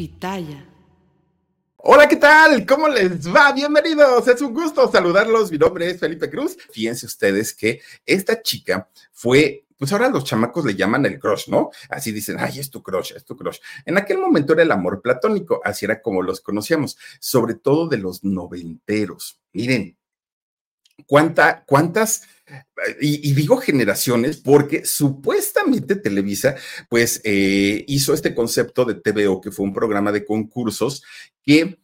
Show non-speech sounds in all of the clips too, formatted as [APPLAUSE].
Pitaya. Hola, ¿qué tal? ¿Cómo les va? Bienvenidos. Es un gusto saludarlos. Mi nombre es Felipe Cruz. Fíjense ustedes que esta chica fue pues ahora los chamacos le llaman el crush, ¿no? Así dicen, ay, es tu crush, es tu crush. En aquel momento era el amor platónico, así era como los conocíamos, sobre todo de los noventeros. Miren, cuánta, cuántas y, digo generaciones porque supuestamente Televisa pues eh, hizo este concepto de TVO, que fue un programa de concursos que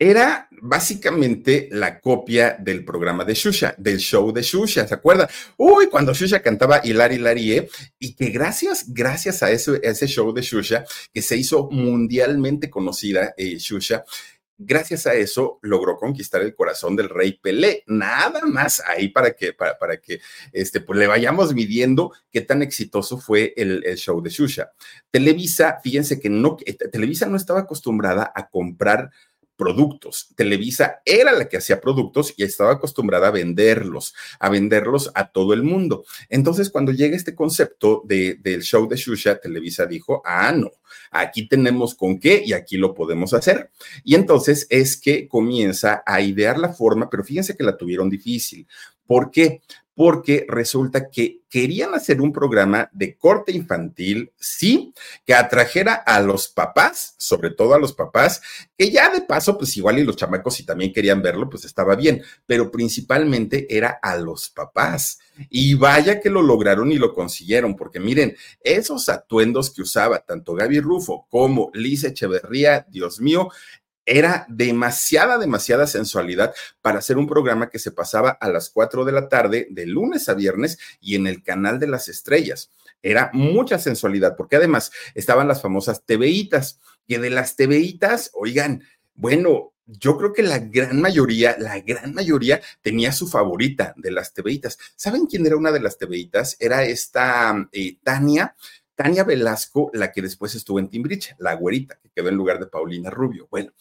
era básicamente la copia del programa de Shusha, del show de Shusha, ¿se acuerdan? Uy, cuando Shusha cantaba Hilari Hilarie, y que gracias, gracias a ese, ese show de Shusha, que se hizo mundialmente conocida, eh, Shusha, gracias a eso logró conquistar el corazón del rey Pelé. Nada más ahí para que, para, para que este, pues le vayamos midiendo qué tan exitoso fue el, el, show de Shusha. Televisa, fíjense que no, eh, Televisa no estaba acostumbrada a comprar productos. Televisa era la que hacía productos y estaba acostumbrada a venderlos, a venderlos a todo el mundo. Entonces, cuando llega este concepto de, del show de Shusha, Televisa dijo, ah, no, aquí tenemos con qué y aquí lo podemos hacer. Y entonces es que comienza a idear la forma, pero fíjense que la tuvieron difícil. ¿Por qué? Porque resulta que querían hacer un programa de corte infantil, sí, que atrajera a los papás, sobre todo a los papás, que ya de paso, pues igual y los chamacos si también querían verlo, pues estaba bien, pero principalmente era a los papás. Y vaya que lo lograron y lo consiguieron, porque miren, esos atuendos que usaba tanto Gaby Rufo como Liz Echeverría, Dios mío, era demasiada, demasiada sensualidad para hacer un programa que se pasaba a las 4 de la tarde, de lunes a viernes, y en el canal de las estrellas. Era mucha sensualidad, porque además estaban las famosas TVitas, que de las TVitas, oigan, bueno, yo creo que la gran mayoría, la gran mayoría tenía su favorita de las TVitas. ¿Saben quién era una de las TVitas? Era esta eh, Tania, Tania Velasco, la que después estuvo en Timbriche, la güerita, que quedó en lugar de Paulina Rubio. Bueno,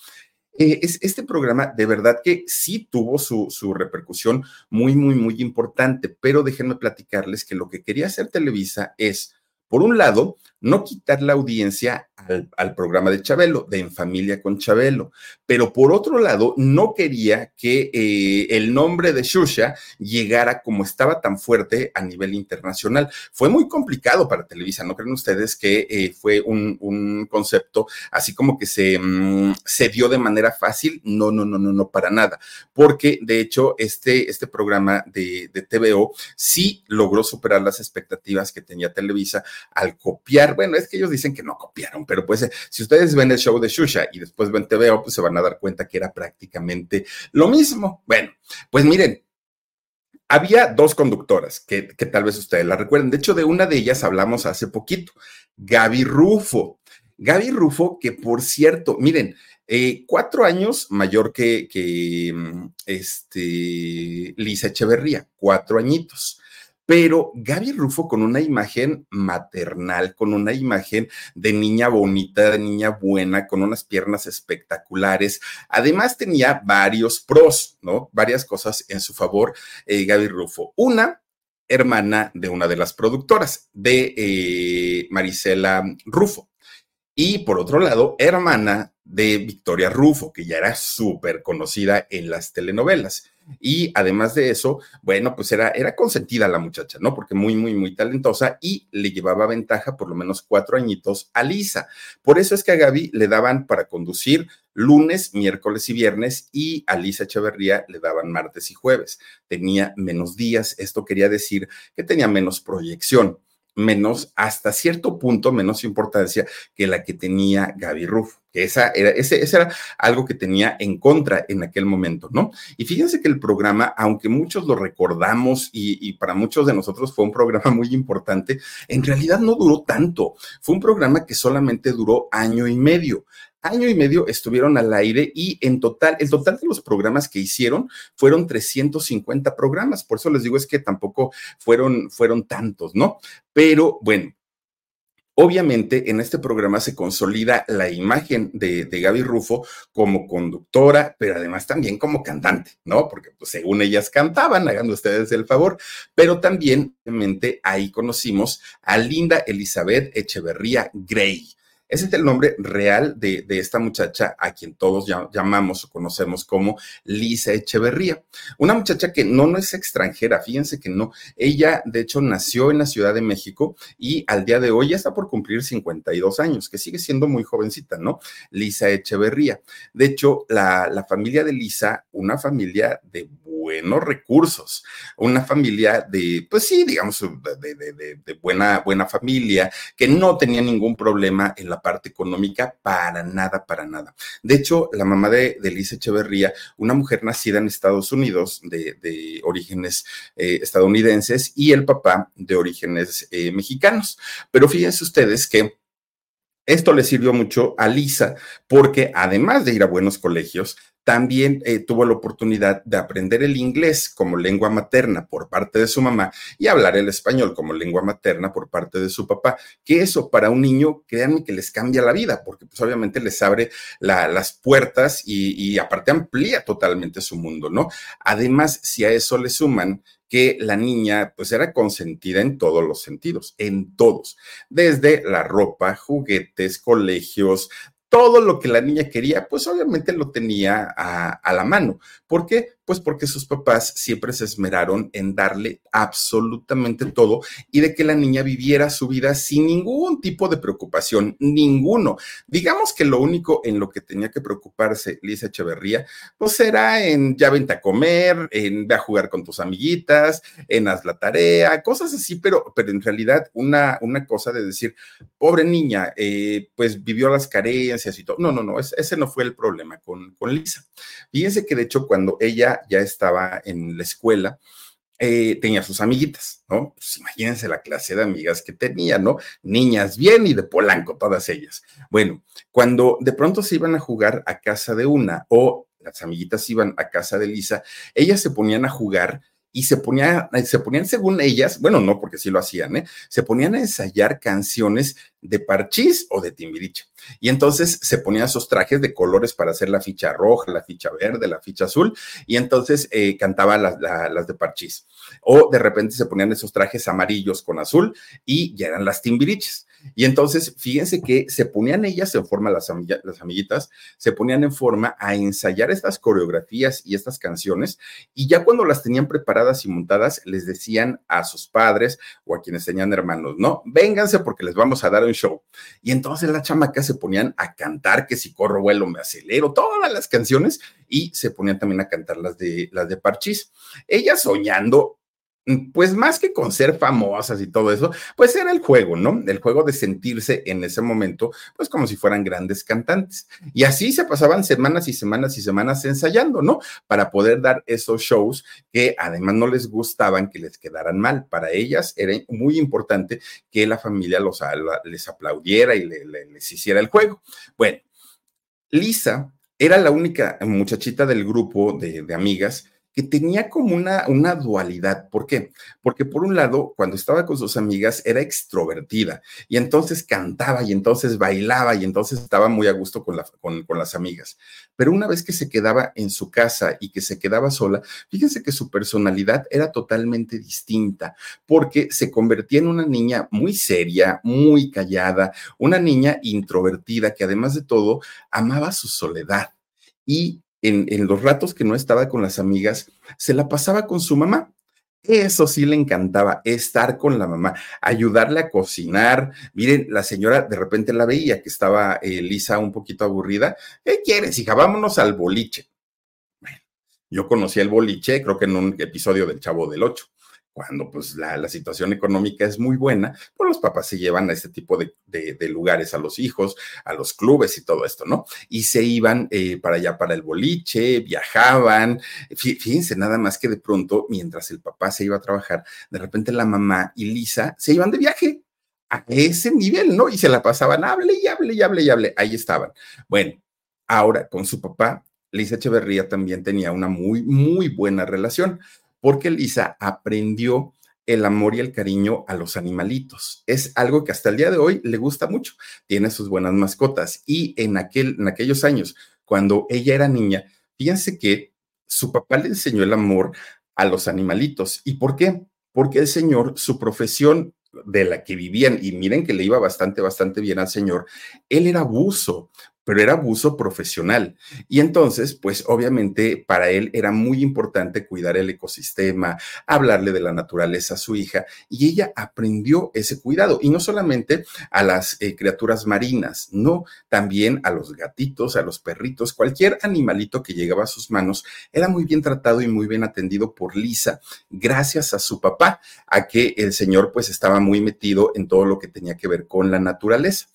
eh, es, este programa de verdad que sí tuvo su, su, repercusión muy, muy, muy importante, pero déjenme platicarles que lo que quería hacer Televisa es, por un lado, no quitar la audiencia al, programa de Chabelo, de En Familia con Chabelo. Pero por otro lado, no quería que eh, el nombre de Shusha llegara como estaba tan fuerte a nivel internacional. Fue muy complicado para Televisa, ¿no creen ustedes que eh, fue un, concepto así como que se, mm, se dio de manera fácil? No, no, no, no, no, para nada. Porque de hecho, este, este programa de, de TVO sí logró superar las expectativas que tenía Televisa al copiar. Bueno, es que ellos dicen que no copiaron, pero pues eh, si ustedes ven el show de Shusha y después ven TVO, pues se van a dar cuenta que era prácticamente lo mismo. Bueno, pues miren, había dos conductoras que, que, tal vez ustedes la recuerden. De hecho, de una de ellas hablamos hace poquito, Gaby Rufo. Gaby Rufo, que por cierto, miren, eh, cuatro años mayor que, que mm, este, Lisa Echeverría, cuatro añitos pero Gaby Rufo con una imagen maternal, con una imagen de niña bonita, de niña buena, con unas piernas espectaculares. Además tenía varios pros, ¿no? Varias cosas en su favor, eh, Gaby Rufo. Una, hermana de una de las productoras, de eh, Marisela Rufo. Y por otro lado, hermana de Victoria Rufo, que ya era súper conocida en las telenovelas. Y además de eso, bueno, pues era, era consentida la muchacha, ¿no? Porque muy, muy, muy talentosa y le llevaba ventaja por lo menos cuatro añitos a Lisa. Por eso es que a Gaby le daban para conducir lunes, miércoles y viernes y a Lisa Echeverría le daban martes y jueves. Tenía menos días, esto quería decir que tenía menos proyección menos, hasta cierto punto, menos importancia que la que tenía Gaby Rufo, que esa era, ese, era algo que tenía en contra en aquel momento, ¿no? Y fíjense que el programa, aunque muchos lo recordamos y, y para muchos de nosotros fue un programa [LAUGHS] muy importante, en realidad no duró tanto. Fue un programa que solamente duró año y medio año y medio estuvieron al aire y en total, el total de los programas que hicieron fueron 350 programas. Por eso les digo es que tampoco fueron, fueron tantos, ¿no? Pero bueno. Obviamente, en este programa se consolida la imagen de, de, Gaby Rufo como conductora, pero además también como cantante, ¿no? Porque pues, según ellas cantaban, hagan ustedes el favor, pero también, obviamente, ahí conocimos a Linda Elizabeth Echeverría Gray ese es el nombre real de, esta muchacha a quien todos llamamos o conocemos como Lisa Echeverría. Una muchacha que no, no es extranjera, fíjense que no. Ella, de hecho, nació en la Ciudad de México y al día de hoy ya está por cumplir 52 años, que sigue siendo muy jovencita, ¿no? Lisa Echeverría. De hecho, la, la familia de Lisa, una familia de buenos recursos, una familia de, pues sí, digamos, de, buena, buena familia, que no tenía ningún problema en la parte económica para nada, para nada. De hecho, la mamá de, de Echeverría, una mujer nacida en Estados Unidos de, orígenes eh, estadounidenses y el papá de orígenes eh, mexicanos. Pero fíjense ustedes que esto le sirvió mucho a Lisa porque además de ir a buenos colegios, también eh, tuvo la oportunidad de aprender el inglés como lengua materna por parte de su mamá y hablar el español como lengua materna por parte de su papá, que eso para un niño, créanme que les cambia la vida, porque pues obviamente les abre las puertas y, y aparte amplía totalmente su mundo, ¿no? Además, si a eso le suman que la niña pues era consentida en todos los sentidos, en todos, desde la ropa, juguetes, colegios, todo lo que la niña quería, pues obviamente lo tenía a, la mano. ¿Por qué? Pues porque sus papás siempre se esmeraron en darle absolutamente todo y de que la niña viviera su vida sin ningún tipo de preocupación, ninguno. Digamos que lo único en lo que tenía que preocuparse Lisa Echeverría, pues era en ya vente a comer, en ve a jugar con tus amiguitas, en haz la tarea, cosas así, pero, pero en realidad una, una cosa de decir, pobre niña, eh, pues vivió las carencias y todo. No, no, no, ese no fue el problema con, con Lisa. Fíjense que de hecho cuando ella ya, estaba en la escuela, eh, tenía sus amiguitas, ¿no? Pues imagínense la clase de amigas que tenía, ¿no? Niñas bien y de Polanco, todas ellas. Bueno, cuando de pronto se iban a jugar a casa de una o las amiguitas iban a casa de Lisa, ellas se ponían a jugar y se, ponía, se ponían, según ellas, bueno, no porque sí lo hacían, ¿eh? se ponían a ensayar canciones de parchís o de timbiriche. Y entonces se ponían esos trajes de colores para hacer la ficha roja, la ficha verde, la ficha azul, y entonces eh, cantaba las, las de parchís. O de repente se ponían esos trajes amarillos con azul y ya eran las timbiriches. Y entonces, fíjense que se ponían ellas en forma, las, las amiguitas, se ponían en forma a ensayar estas coreografías y estas canciones, y ya cuando las tenían preparadas y montadas, les decían a sus padres o a quienes tenían hermanos, no, vénganse porque les vamos a dar un show. Y entonces las chamacas se ponían a cantar que si corro, vuelo, me acelero, todas las canciones, y se ponían también a cantar las de, las de Parchís. Ellas soñando pues más que con ser famosas y todo eso, pues era el juego, ¿no? El juego de sentirse en ese momento, pues como si fueran grandes cantantes. Y así se pasaban semanas y semanas y semanas ensayando, ¿no? Para poder dar esos shows que además no les gustaban que les quedaran mal. Para ellas era muy importante que la familia los, les aplaudiera y les hiciera el juego. Bueno, Lisa era la única muchachita del grupo de amigas que tenía como una, una dualidad. ¿Por qué? Porque por un lado, cuando estaba con sus amigas, era extrovertida y entonces cantaba y entonces bailaba y entonces estaba muy a gusto con, la, con, con las amigas. Pero una vez que se quedaba en su casa y que se quedaba sola, fíjense que su personalidad era totalmente distinta porque se convertía en una niña muy seria, muy callada, una niña introvertida que además de todo amaba su soledad y en, los ratos que no estaba con las amigas, se la pasaba con su mamá. Eso sí le encantaba, estar con la mamá, ayudarle a cocinar. Miren, la señora de repente la veía que estaba eh, Lisa un poquito aburrida. ¿Qué quieres, hija? Vámonos al boliche. Bueno, yo conocí el boliche, creo que en un episodio del Chavo del Ocho cuando pues la, situación económica es muy buena, pues los papás se llevan a este tipo de, lugares a los hijos, a los clubes y todo esto, ¿no? Y se iban eh, para allá, para el boliche, viajaban. Fíjense nada más que de pronto, mientras el papá se iba a trabajar, de repente la mamá y Lisa se iban de viaje a ese nivel, ¿no? Y se la pasaban, hable y hable y hable y hable. Ahí estaban. Bueno, ahora con su papá, Lisa Echeverría también tenía una muy, muy buena relación porque Lisa aprendió el amor y el cariño a los animalitos. Es algo que hasta el día de hoy le gusta mucho. Tiene sus buenas mascotas. Y en, aquel, en aquellos años, cuando ella era niña, fíjense que su papá le enseñó el amor a los animalitos. ¿Y por qué? Porque el señor, su profesión de la que vivían, y miren que le iba bastante, bastante bien al señor, él era buzo, pero era abuso profesional. Y entonces, pues obviamente para él era muy importante cuidar el ecosistema, hablarle de la naturaleza a su hija, y ella aprendió ese cuidado, y no solamente a las eh, criaturas marinas, no, también a los gatitos, a los perritos, cualquier animalito que llegaba a sus manos, era muy bien tratado y muy bien atendido por Lisa, gracias a su papá, a que el señor pues estaba muy metido en todo lo que tenía que ver con la naturaleza.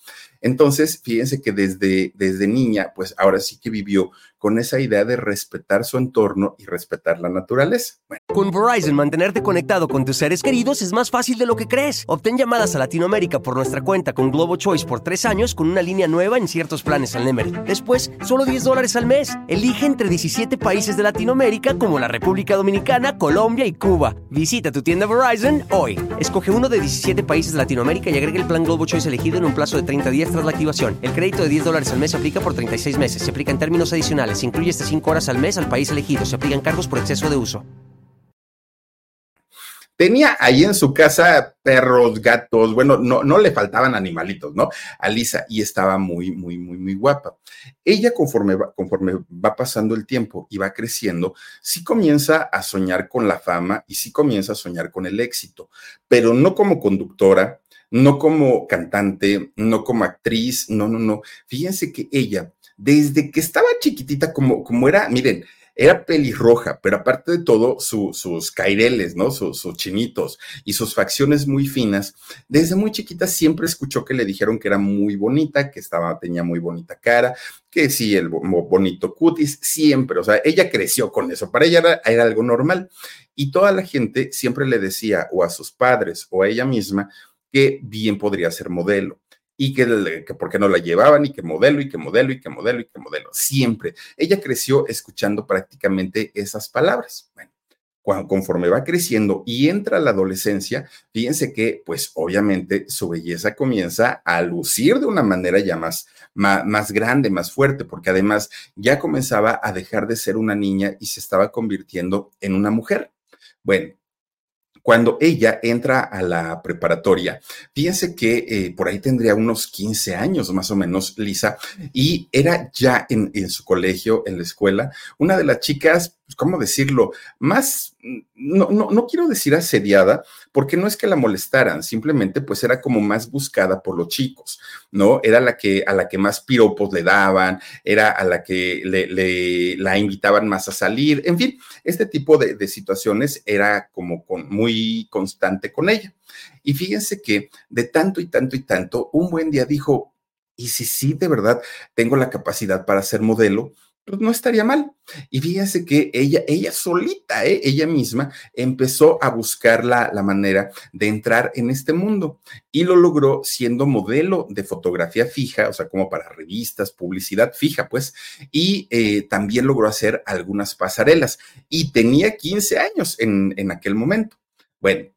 Entonces, fíjense que desde, desde niña, pues ahora sí que vivió con esa idea de respetar su entorno y respetar la naturaleza. Con Verizon, mantenerte conectado con tus seres queridos es más fácil de lo que crees. Obtén llamadas a Latinoamérica por nuestra cuenta con Globo Choice por tres años con una línea nueva en ciertos planes al Nemery. Después, solo 10 dólares al mes. Elige entre 17 países de Latinoamérica como la República Dominicana, Colombia y Cuba. Visita tu tienda Verizon hoy. Escoge uno de 17 países de Latinoamérica y agrega el plan Globo Choice elegido en un plazo de 30 días tras la activación. El crédito de 10 dólares al mes se aplica por 36 meses. Se aplica en términos adicionales se incluye hasta 5 horas al mes al país elegido. Se aplican cargos por exceso de uso. Tenía ahí en su casa perros, gatos, bueno, no, no le faltaban animalitos, ¿no? A Lisa, y estaba muy, muy, muy, muy guapa. Ella, conforme va, conforme va pasando el tiempo y va creciendo, sí comienza a soñar con la fama y sí comienza a soñar con el éxito, pero no como conductora, no como cantante, no como actriz, no, no, no. Fíjense que ella desde que estaba chiquitita, como, como era, miren, era pelirroja, pero aparte de todo, sus caireles, ¿no? Sus, chinitos y sus facciones muy finas, desde muy chiquita siempre escuchó que le dijeron que era muy bonita, que estaba, tenía muy bonita cara, que sí, el bonito cutis, siempre, o sea, ella creció con eso, para ella era, era algo normal. Y toda la gente siempre le decía, o a sus padres, o a ella misma, que bien podría ser modelo y que, por qué no la llevaban y que modelo y que modelo y que modelo y que modelo. Siempre. Ella creció escuchando prácticamente esas palabras. Cuando, conforme va creciendo y entra la adolescencia, fíjense que pues obviamente su belleza comienza a lucir de una manera ya más, más, más grande, más fuerte, porque además ya comenzaba a dejar de ser una niña y se estaba convirtiendo en una mujer. Bueno, cuando ella entra a la preparatoria, fíjense que eh, por ahí tendría unos 15 años más o menos, Lisa, y era ya en, su colegio, en la escuela, una de las chicas ¿cómo decirlo? Más, no, no, no quiero decir asediada, porque no es que la molestaran, simplemente pues era como más buscada por los chicos, ¿no? Era la que, a la que más piropos le daban, era a la que le, la invitaban más a salir, en fin, este tipo de, situaciones era como con, muy constante con ella. Y fíjense que de tanto y tanto y tanto, un buen día dijo, y si sí, de verdad tengo la capacidad para ser modelo, pues no estaría mal. Y fíjense que ella, ella solita, ¿eh? ella misma, empezó a buscar la, manera de entrar en este mundo y lo logró siendo modelo de fotografía fija, o sea, como para revistas, publicidad fija, pues, y eh, también logró hacer algunas pasarelas y tenía 15 años en, en aquel momento. Bueno,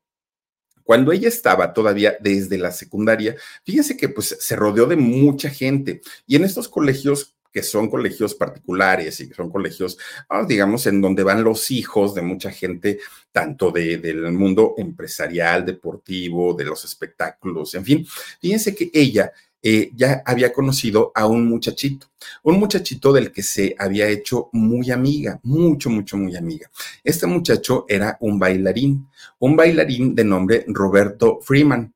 cuando ella estaba todavía desde la secundaria, fíjense que pues se rodeó de mucha gente y en estos colegios que son colegios particulares y que son colegios, ah, digamos, en donde van los hijos de mucha gente, tanto de, del mundo empresarial, deportivo, de los espectáculos, en fin. Fíjense que ella eh, ya había conocido a un muchachito, un muchachito del que se había hecho muy amiga, mucho, mucho, muy amiga. Este muchacho era un bailarín, un bailarín de nombre Roberto Freeman.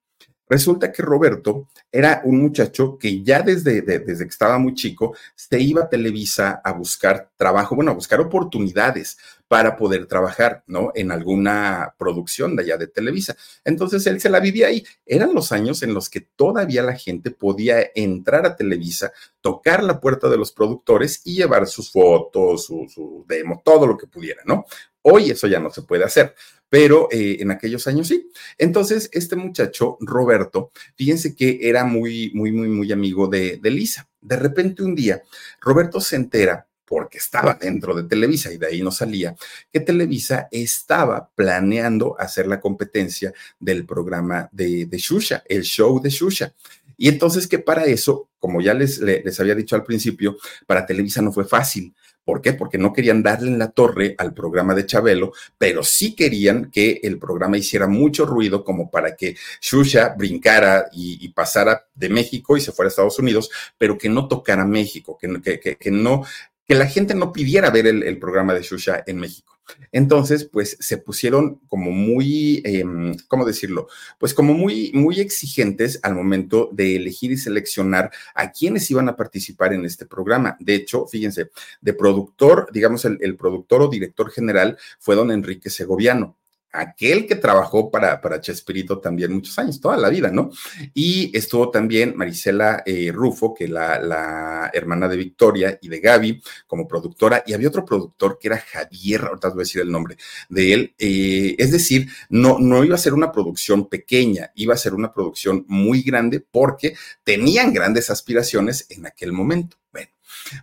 Resulta que Roberto era un muchacho que ya desde, desde que estaba muy chico se iba a Televisa a buscar trabajo, bueno, a buscar oportunidades para poder trabajar, ¿no? En alguna producción de allá de Televisa. Entonces él se la vivía ahí. Eran los años en los que todavía la gente podía entrar a Televisa, tocar la puerta de los productores y llevar sus fotos, su, su demo, todo lo que pudiera, ¿no? Hoy eso ya no se puede hacer, pero eh, en aquellos años sí. Entonces, este muchacho, Roberto, fíjense que era muy, muy, muy, muy amigo de, de Lisa. De repente un día, Roberto se entera porque estaba dentro de Televisa y de ahí no salía, que Televisa estaba planeando hacer la competencia del programa de, de Shusha, el show de Shusha. Y entonces que para eso, como ya les, les había dicho al principio, para Televisa no fue fácil. ¿Por qué? Porque no querían darle en la torre al programa de Chabelo, pero sí querían que el programa hiciera mucho ruido como para que Shusha brincara y, pasara de México y se fuera a Estados Unidos, pero que no tocara México, que, que no que la gente no pidiera ver el, programa de Shusha en México. Entonces, pues se pusieron como muy, em, ¿cómo decirlo? Pues como muy, muy exigentes al momento de elegir y seleccionar a quienes iban a participar en este programa. De hecho, fíjense, de productor, digamos, el productor o director general fue don Enrique Segoviano aquel que trabajó para, para Chespirito también muchos años, toda la vida, ¿no? Y estuvo también Marisela eh, Rufo, que la, la hermana de Victoria y de Gaby como productora, y había otro productor que era Javier, ahorita os voy a decir el nombre de él, eh, es decir, no, no iba a ser una producción pequeña, iba a ser una producción muy grande porque tenían grandes aspiraciones en aquel momento. Bueno,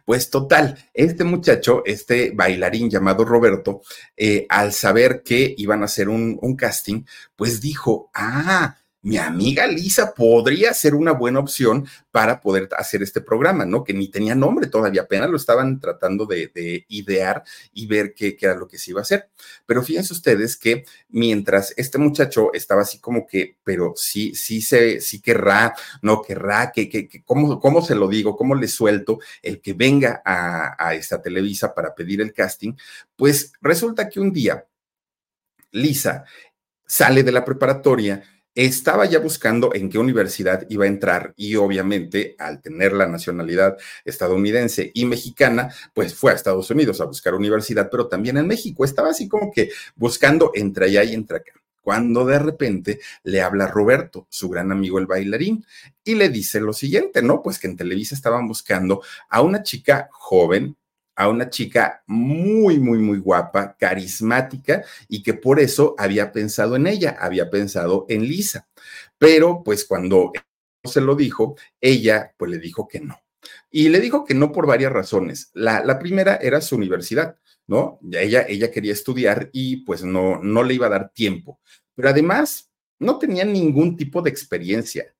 pues total, este muchacho, este bailarín llamado Roberto, eh, al saber que iban a hacer un, un casting, pues dijo, ah, mi amiga Lisa podría ser una buena opción para poder hacer este programa, ¿no? Que ni tenía nombre todavía, apenas lo estaban tratando de, idear y ver qué, era lo que se iba a hacer. Pero fíjense ustedes que mientras este muchacho estaba así como que, pero sí, sí se, sí querrá, no querrá, que, que, que ¿cómo, ¿cómo, se lo digo? ¿Cómo le suelto el que venga a, a esta Televisa para pedir el casting? Pues resulta que un día Lisa sale de la preparatoria estaba ya buscando en qué universidad iba a entrar y obviamente al tener la nacionalidad estadounidense y mexicana, pues fue a Estados Unidos a buscar universidad, pero también en México. Estaba así como que buscando entre allá y entre acá. Cuando de repente le habla Roberto, su gran amigo el bailarín, y le dice lo siguiente, ¿no? Pues que en Televisa estaban buscando a una chica joven, a una chica muy, muy, muy guapa, carismática y que por eso había pensado en ella, había pensado en Lisa. Pero pues cuando se lo dijo, ella pues le dijo que no. Y le dijo que no por varias razones. La, la primera era su universidad, ¿no? Ella, ella quería estudiar y pues no, no le iba a dar tiempo. Pero además, no tenía ningún tipo de experiencia.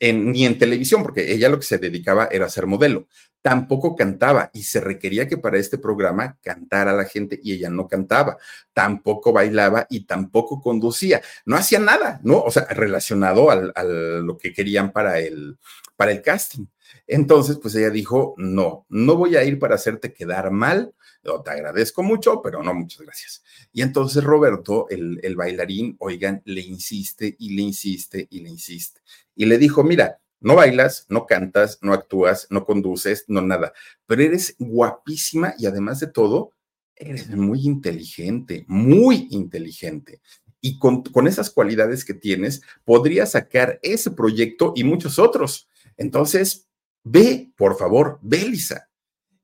En, ni en televisión, porque ella lo que se dedicaba era ser modelo tampoco cantaba y se requería que para este programa cantara la gente y ella no cantaba, tampoco bailaba y tampoco conducía, no hacía nada, ¿no? O sea, relacionado a lo que querían para el, para el casting. Entonces, pues ella dijo, no, no voy a ir para hacerte quedar mal, te agradezco mucho, pero no, muchas gracias. Y entonces Roberto, el, el bailarín, oigan, le insiste y le insiste y le insiste. Y le dijo, mira, no bailas, no cantas, no actúas, no conduces, no nada, pero eres guapísima y además de todo, eres muy inteligente, muy inteligente. Y con, esas cualidades que tienes, podrías sacar ese proyecto y muchos otros. Entonces, ve, por favor, ve, Lisa.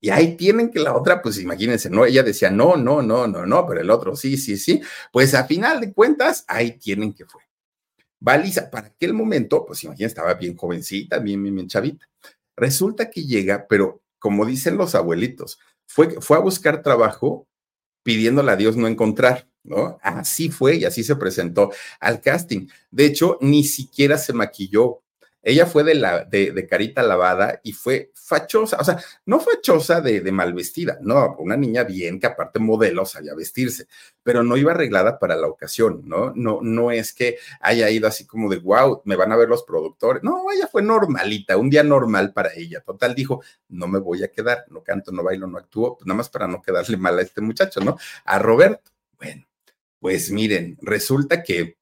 Y ahí tienen que la otra, pues imagínense, ¿no? Ella decía, no, no, no, no, no, pero el otro, sí, sí, sí. Pues a final de cuentas, ahí tienen que fue. Valisa, para aquel momento, pues imagínate, estaba bien jovencita, bien, bien, bien chavita. Resulta que llega, pero como dicen los abuelitos, fue, fue a buscar trabajo pidiéndole a Dios no encontrar, ¿no? Así fue y así se presentó al casting. De hecho, ni siquiera se maquilló. Ella fue de, la, de, carita lavada y fue fachosa, o sea, no fachosa de, mal vestida, no, una niña bien que aparte modelo sabía vestirse, pero no iba arreglada para la ocasión, ¿no? No, no es que haya ido así como de, wow, me van a ver los productores, no, ella fue normalita, un día normal para ella, total, dijo, no me voy a quedar, no canto, no bailo, no actúo, pues nada más para no quedarle mal a este muchacho, ¿no? A Roberto, bueno, pues miren, resulta que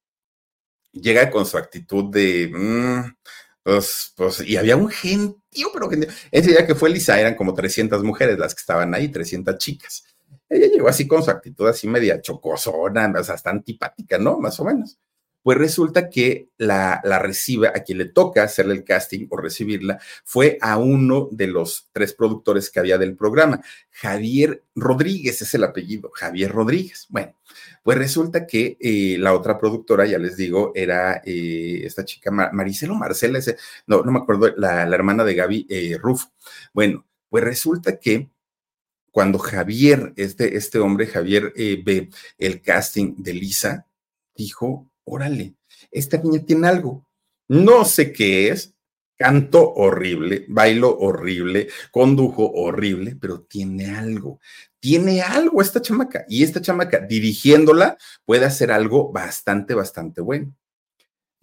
llega con su actitud de, mm, pues, pues, y había un gentío, pero gentío. Ese día que fue Lisa eran como 300 mujeres las que estaban ahí, 300 chicas. Ella llegó así con su actitud así media chocosona, o sea, hasta antipática, ¿no? Más o menos. Pues resulta que la, la a quien le toca hacerle el casting o recibirla, fue a uno de los tres productores que había del programa. Javier Rodríguez es el apellido, Javier Rodríguez. Bueno, pues resulta que eh, la otra productora, ya les digo, era eh, esta chica Maricelo Marcela, ese, no, no me acuerdo, la, hermana de Gaby eh, Rufo. Bueno, pues resulta que cuando Javier, este, este hombre, Javier, ve el casting de Lisa, dijo, órale, esta niña tiene algo. No sé qué es, canto horrible, bailo horrible, condujo horrible, pero tiene algo. Tiene algo esta chamaca y esta chamaca dirigiéndola puede hacer algo bastante, bastante bueno.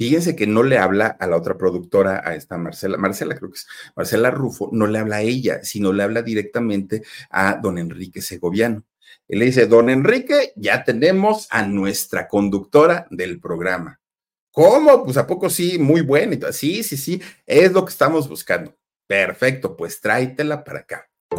Fíjense que no le habla a la otra productora, a esta Marcela, Marcela creo que es, Marcela Rufo, no le habla a ella, sino le habla directamente a don Enrique Segoviano. Y le dice, don Enrique, ya tenemos a nuestra conductora del programa. ¿Cómo? Pues a poco sí, muy bueno. Sí, sí, sí, es lo que estamos buscando. Perfecto, pues tráetela para acá.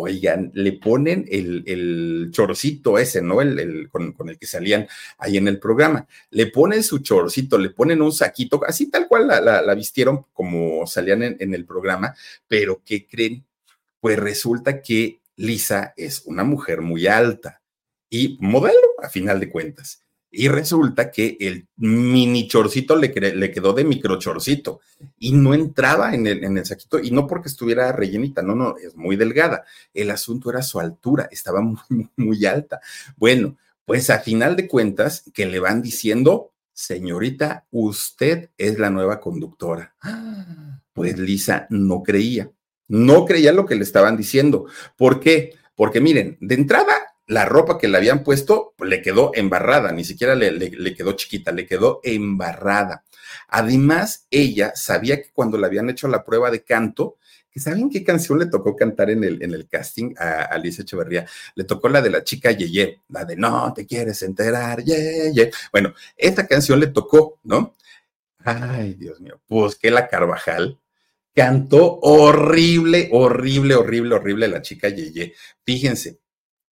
Oigan, le ponen el, el chorcito ese, ¿no? El, con, el que salían ahí en el programa. Le ponen su chorcito, le ponen un saquito, así tal cual la, vistieron como salían en, en el programa, pero ¿qué creen? Pues resulta que Lisa es una mujer muy alta y modelo, a final de cuentas. Y resulta que el mini chorcito le, le quedó de micro chorcito y no entraba en el, en el saquito y no porque estuviera rellenita, no, no, es muy delgada. El asunto era su altura, estaba muy, muy alta. Bueno, pues a final de cuentas que le van diciendo, señorita, usted es la nueva conductora. Pues Lisa no creía, no creía lo que le estaban diciendo. ¿Por qué? Porque miren, de entrada la ropa que le habían puesto pues, le quedó embarrada, ni siquiera le, le, quedó chiquita, le quedó embarrada. Además, ella sabía que cuando le habían hecho la prueba de canto, saben qué canción le tocó cantar en el, en el casting a Alicia Echeverría, le tocó la de la chica Yeye, la de No te quieres enterar, Yeye. Bueno, esta canción le tocó, ¿no? Ay, Dios mío, pues que la Carvajal cantó horrible, horrible, horrible, horrible la chica Yeye. Fíjense,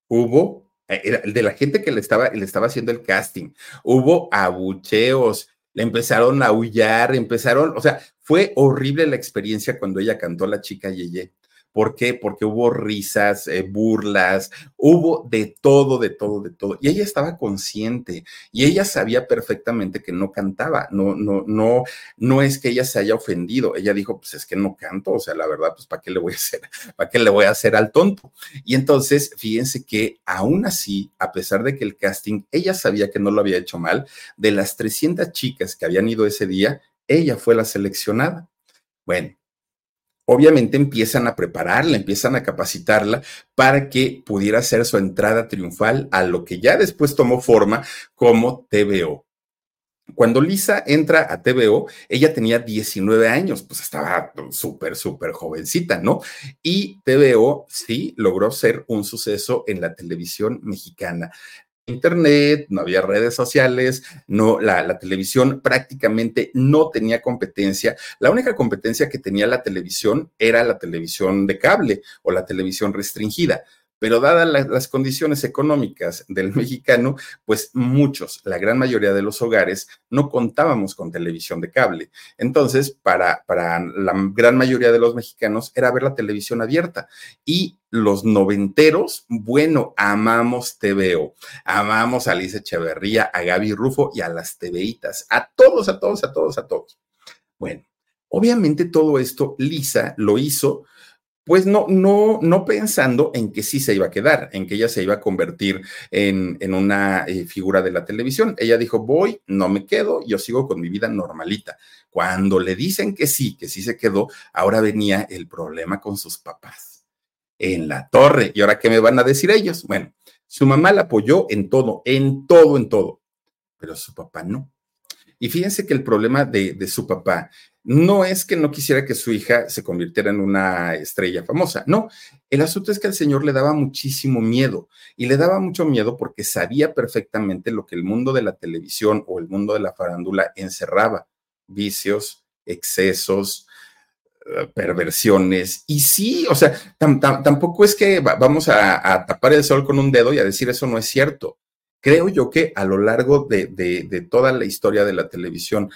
hubo, eh, de la gente que le estaba, le estaba haciendo el casting, hubo abucheos, le empezaron a aullar, empezaron, o sea, fue horrible la experiencia cuando ella cantó La chica Yeye. ¿Por qué? Porque hubo risas, eh, burlas, hubo de todo, de todo, de todo. Y ella estaba consciente y ella sabía perfectamente que no cantaba. No, no, no, no es que ella se haya ofendido. Ella dijo, pues es que no canto. O sea, la verdad, pues ¿para qué le voy a hacer? ¿Para qué le voy a hacer al tonto? Y entonces, fíjense que aún así, a pesar de que el casting, ella sabía que no lo había hecho mal, de las 300 chicas que habían ido ese día, ella fue la seleccionada. Bueno, obviamente empiezan a prepararla, empiezan a capacitarla para que pudiera hacer su entrada triunfal a lo que ya después tomó forma como TVO. Cuando Lisa entra a TVO, ella tenía 19 años, pues estaba súper, súper jovencita, ¿no? Y TVO sí logró ser un suceso en la televisión mexicana internet, no había redes sociales, no, la, televisión prácticamente no tenía competencia. La única competencia que tenía la televisión era la televisión de cable o la televisión restringida. Pero dadas las condiciones económicas del mexicano, pues muchos, la gran mayoría de los hogares, no contábamos con televisión de cable. Entonces, para, para la gran mayoría de los mexicanos era ver la televisión abierta. Y los noventeros, bueno, amamos TVO, amamos a Alicia Echeverría, a Gaby Rufo y a las TVitas, a todos, a todos, a todos, a todos. Bueno, obviamente todo esto Lisa lo hizo pues no, no, no pensando en que sí se iba a quedar, en que ella se iba a convertir en, en una eh, figura de la televisión. Ella dijo, voy, no me quedo, yo sigo con mi vida normalita. Cuando le dicen que sí, que sí se quedó, ahora venía el problema con sus papás en la torre. ¿Y ahora qué me van a decir ellos? Bueno, su mamá la apoyó en todo, en todo, en todo, pero su papá no. Y fíjense que el problema de, su papá no es que no quisiera que su hija se convirtiera en una estrella famosa, no, el asunto es que al señor le daba muchísimo miedo y le daba mucho miedo porque sabía perfectamente lo que el mundo de la televisión o el mundo de la farándula encerraba, vicios, excesos, eh, perversiones. Y sí, o sea, tampoco es que vamos a, tapar el sol con un dedo y a decir eso no es cierto. Creo yo que a lo largo de, toda la historia de la televisión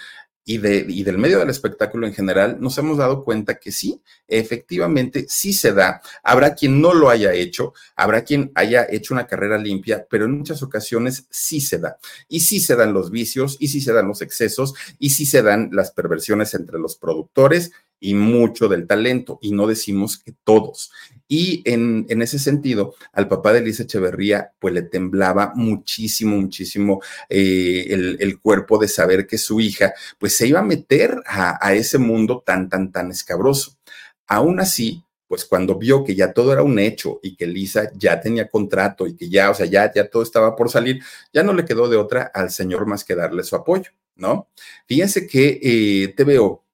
y, y del medio del espectáculo en general, nos hemos dado cuenta que sí, efectivamente, sí se da. Habrá quien no lo haya hecho, habrá quien haya hecho una carrera limpia, pero en muchas ocasiones sí se da. Y sí se dan los vicios, y sí se dan los excesos, y sí se dan las perversiones entre los productores y mucho del talento, y no decimos que todos. Y en, en, ese sentido, al papá de Elisa Echeverría, pues le temblaba muchísimo, muchísimo eh, el, el, cuerpo de saber que su hija, pues se iba a meter a, a ese mundo tan, tan, tan escabroso. Aún así, pues cuando vio que ya todo era un hecho y que Lisa ya tenía contrato y que ya, o sea, ya, ya todo estaba por salir, ya no le quedó de otra al señor más que darle su apoyo, ¿no? Fíjense que eh, TVO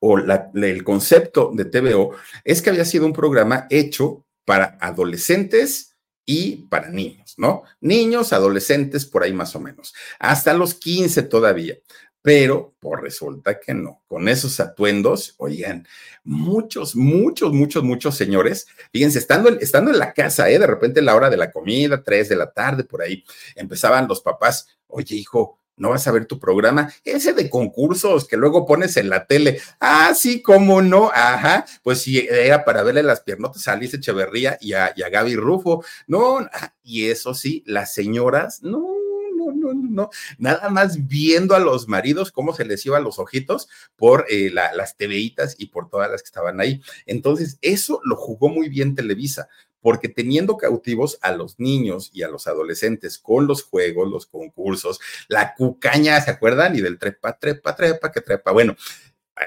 o el concepto de TVO es que había sido un programa hecho para adolescentes y para niños, ¿no? Niños, adolescentes, por ahí más o menos, hasta los 15 todavía. Pero, pues resulta que no. Con esos atuendos, oigan, muchos, muchos, muchos, muchos señores, fíjense, estando, estando en la casa, ¿eh? de repente la hora de la comida, tres de la tarde, por ahí, empezaban los papás, oye, hijo, no vas a ver tu programa, ese de concursos que luego pones en la tele. Ah, sí, cómo no, ajá, pues sí, era para verle las piernotas a Alice Echeverría y a, Gaby Rufo. No, ah, y eso sí, las señoras, no, no, no, no, nada más viendo a los maridos cómo se les iban los ojitos por eh, la, las TVitas y por todas las que estaban ahí. Entonces, eso lo jugó muy bien Televisa, porque teniendo cautivos a los niños y a los adolescentes con los juegos, los concursos, la cucaña, ¿se acuerdan? Y del trepa, trepa, trepa, que trepa. Bueno,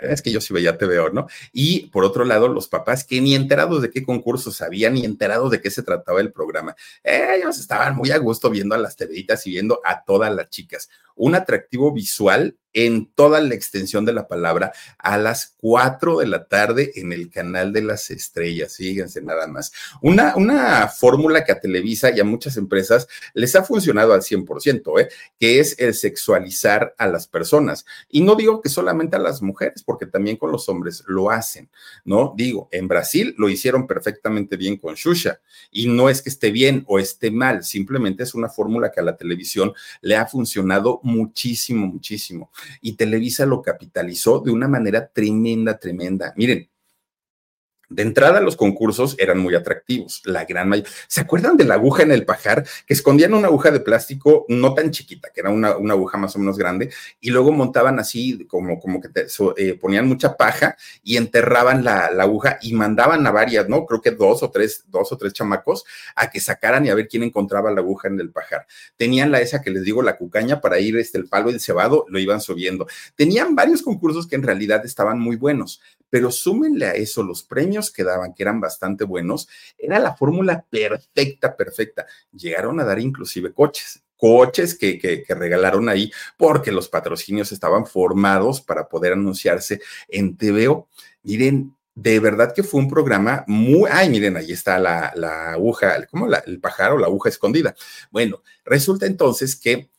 es que yo sí veía TVO, ¿no? Y por otro lado, los papás que ni enterados de qué concursos sabían, ni enterados de qué se trataba el programa. Ellos estaban muy a gusto viendo a las TVitas y viendo a todas las chicas. Un atractivo visual en toda la extensión de la palabra a las 4 de la tarde en el canal de las estrellas. Fíjense nada más. Una, una fórmula que a Televisa y a muchas empresas les ha funcionado al 100%, ¿eh? que es el sexualizar a las personas. Y no digo que solamente a las mujeres, porque también con los hombres lo hacen, ¿no? Digo, en Brasil lo hicieron perfectamente bien con Shusha. Y no es que esté bien o esté mal, simplemente es una fórmula que a la televisión le ha funcionado muchísimo, muchísimo y Televisa lo capitalizó de una manera tremenda, tremenda. Miren, de entrada, los concursos eran muy atractivos, la gran mayoría. ¿Se acuerdan de la aguja en el pajar? Que escondían una aguja de plástico no tan chiquita, que era una, una aguja más o menos grande, y luego montaban así, como, como que eh, ponían mucha paja y enterraban la, la, aguja y mandaban a varias, ¿no? Creo que dos o tres, dos o tres chamacos a que sacaran y a ver quién encontraba la aguja en el pajar. Tenían la esa que les digo, la cucaña, para ir este, el palo y el cebado, lo iban subiendo. Tenían varios concursos que en realidad estaban muy buenos, pero súmenle a eso los premios que daban, que eran bastante buenos, era la fórmula perfecta, perfecta. Llegaron a dar inclusive coches, coches que, que, regalaron ahí porque los patrocinios estaban formados para poder anunciarse en TVO. Miren, de verdad que fue un programa muy, ay, miren, ahí está la, la aguja, ¿cómo el pájaro, la aguja escondida. Bueno, resulta entonces que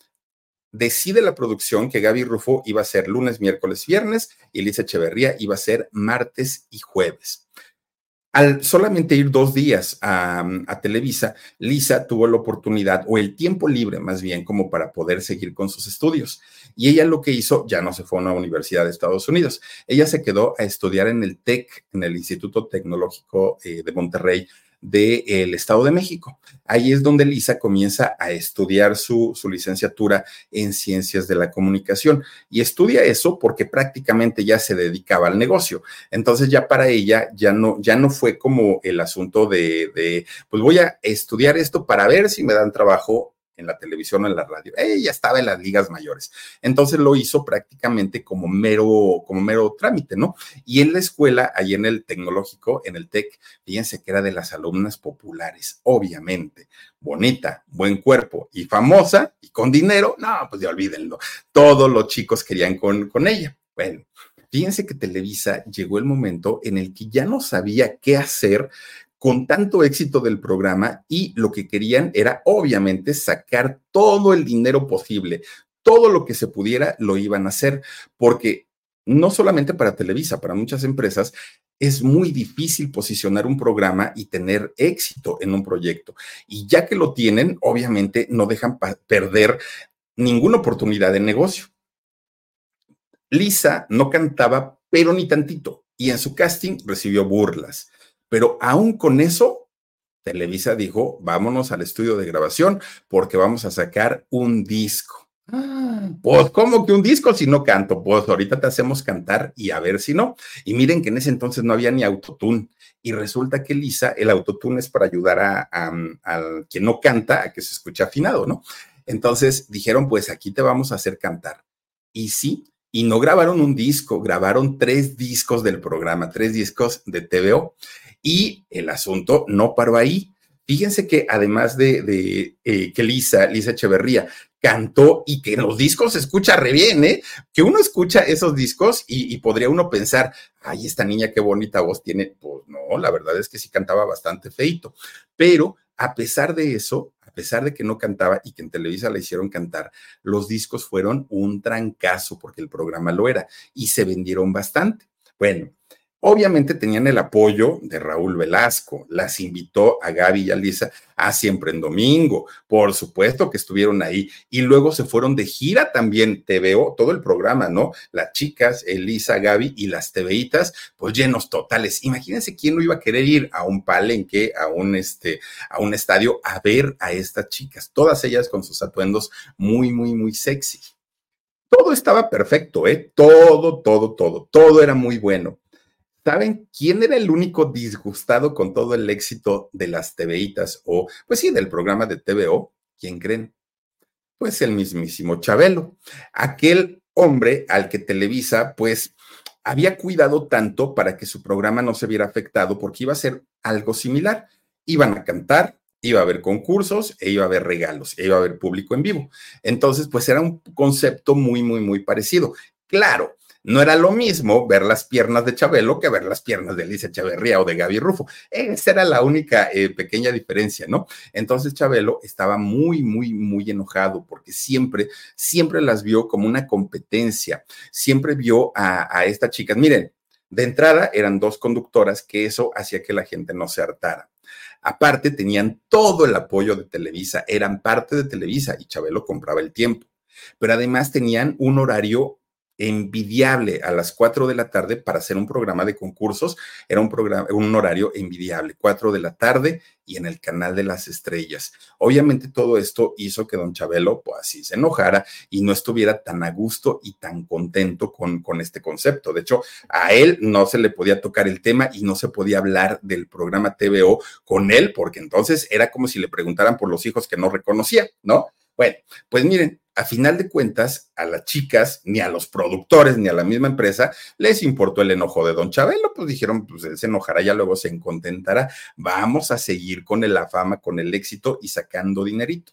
decide la producción que Gaby Rufo iba a ser lunes, miércoles, viernes y Elisa Echeverría iba a ser martes y jueves. Al solamente ir dos días a, Televisa, Lisa tuvo la oportunidad o el tiempo libre más bien como para poder seguir con sus estudios. Y ella lo que hizo, ya no se fue a una universidad de Estados Unidos, ella se quedó a estudiar en el TEC, en el Instituto Tecnológico eh, de Monterrey, del Estado de México. Ahí es donde Lisa comienza a estudiar su, su, licenciatura en ciencias de la comunicación y estudia eso porque prácticamente ya se dedicaba al negocio. Entonces ya para ella ya no, ya no fue como el asunto de, de pues voy a estudiar esto para ver si me dan trabajo en la televisión o en la radio. Ella estaba en las ligas mayores. Entonces lo hizo prácticamente como mero, como mero trámite, ¿no? Y en la escuela, ahí en el tecnológico, en el TEC, fíjense que era de las alumnas populares, obviamente. Bonita, buen cuerpo y famosa y con dinero, no, pues ya olvídenlo. Todos los chicos querían con, con ella. Bueno, fíjense que Televisa llegó el momento en el que ya no sabía qué hacer con tanto éxito del programa y lo que querían era obviamente sacar todo el dinero posible, todo lo que se pudiera lo iban a hacer, porque no solamente para Televisa, para muchas empresas es muy difícil posicionar un programa y tener éxito en un proyecto. Y ya que lo tienen, obviamente no dejan perder ninguna oportunidad de negocio. Lisa no cantaba, pero ni tantito, y en su casting recibió burlas. Pero aún con eso, Televisa dijo, vámonos al estudio de grabación porque vamos a sacar un disco. Ah. Pues, ¿cómo que un disco si no canto? Pues ahorita te hacemos cantar y a ver si no. Y miren que en ese entonces no había ni autotune. Y resulta que Lisa, el autotune es para ayudar a, a quien no canta a que se escuche afinado, ¿no? Entonces dijeron, pues aquí te vamos a hacer cantar. Y sí, y no grabaron un disco, grabaron tres discos del programa, tres discos de TVO. Y el asunto no paró ahí. Fíjense que además de, eh, que Lisa, Lisa Echeverría, cantó y que en los discos se escucha re bien, ¿eh? Que uno escucha esos discos y, y, podría uno pensar, ay, esta niña qué bonita voz tiene. Pues no, la verdad es que sí cantaba bastante feito. Pero a pesar de eso, a pesar de que no cantaba y que en Televisa la hicieron cantar, los discos fueron un trancazo porque el programa lo era y se vendieron bastante. Bueno, Obviamente tenían el apoyo de Raúl Velasco, las invitó a Gaby y a Lisa a Siempre en Domingo, por supuesto que estuvieron ahí y luego se fueron de gira también, TVO, todo el programa, ¿no? Las chicas, Elisa, Gaby y las TVitas, pues llenos totales. Imagínense quién no iba a querer ir a un palenque, a un, este, a un estadio a ver a estas chicas, todas ellas con sus atuendos muy, muy, muy sexy. Todo estaba perfecto, ¿eh? Todo, todo, todo, todo era muy bueno ¿Saben quién era el único disgustado con todo el éxito de las TVitas o, pues sí, del programa de TVO? ¿Quién creen? Pues el mismísimo Chabelo, aquel hombre al que Televisa, pues, había cuidado tanto para que su programa no se viera afectado porque iba a ser algo similar. Iban a cantar, iba a haber concursos e iba a haber regalos, e iba a haber público en vivo. Entonces, pues era un concepto muy, muy, muy parecido. Claro, no era lo mismo ver las piernas de Chabelo que ver las piernas de Alicia Echeverría o de Gaby Rufo. Esa era la única eh, pequeña diferencia, ¿no? Entonces Chabelo estaba muy, muy, muy enojado porque siempre, siempre las vio como una competencia. Siempre vio a, a estas chicas. Miren, de entrada eran dos conductoras que eso hacía que la gente no se hartara. Aparte, tenían todo el apoyo de Televisa, eran parte de Televisa y Chabelo compraba el tiempo. Pero además tenían un horario envidiable a las 4 de la tarde para hacer un programa de concursos. Era un programa, un horario envidiable, 4 de la tarde y en el canal de las estrellas. Obviamente todo esto hizo que don Chabelo, pues así se enojara y no estuviera tan a gusto y tan contento con, con este concepto. De hecho, a él no se le podía tocar el tema y no se podía hablar del programa TVO con él, porque entonces era como si le preguntaran por los hijos que no reconocía, ¿no? Bueno, pues miren, a final de cuentas, a las chicas, ni a los productores, ni a la misma empresa, les importó el enojo de don Chabelo, pues dijeron, pues él se enojará, ya luego se contentará, vamos a seguir con la fama, con el éxito y sacando dinerito.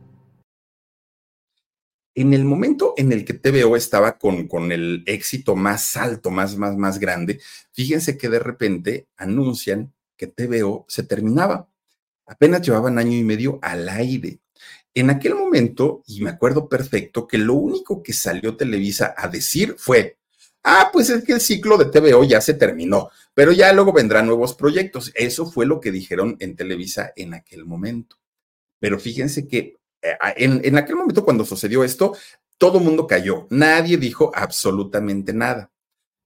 en el momento en el que TVO estaba con, con el éxito más alto, más, más, más grande, fíjense que de repente anuncian que TVO se terminaba. Apenas llevaban año y medio al aire. En aquel momento, y me acuerdo perfecto, que lo único que salió Televisa a decir fue, ah, pues es que el ciclo de TVO ya se terminó, pero ya luego vendrán nuevos proyectos. Eso fue lo que dijeron en Televisa en aquel momento. Pero fíjense que eh, en, aquel momento cuando sucedió esto, todo mundo cayó, nadie dijo absolutamente nada.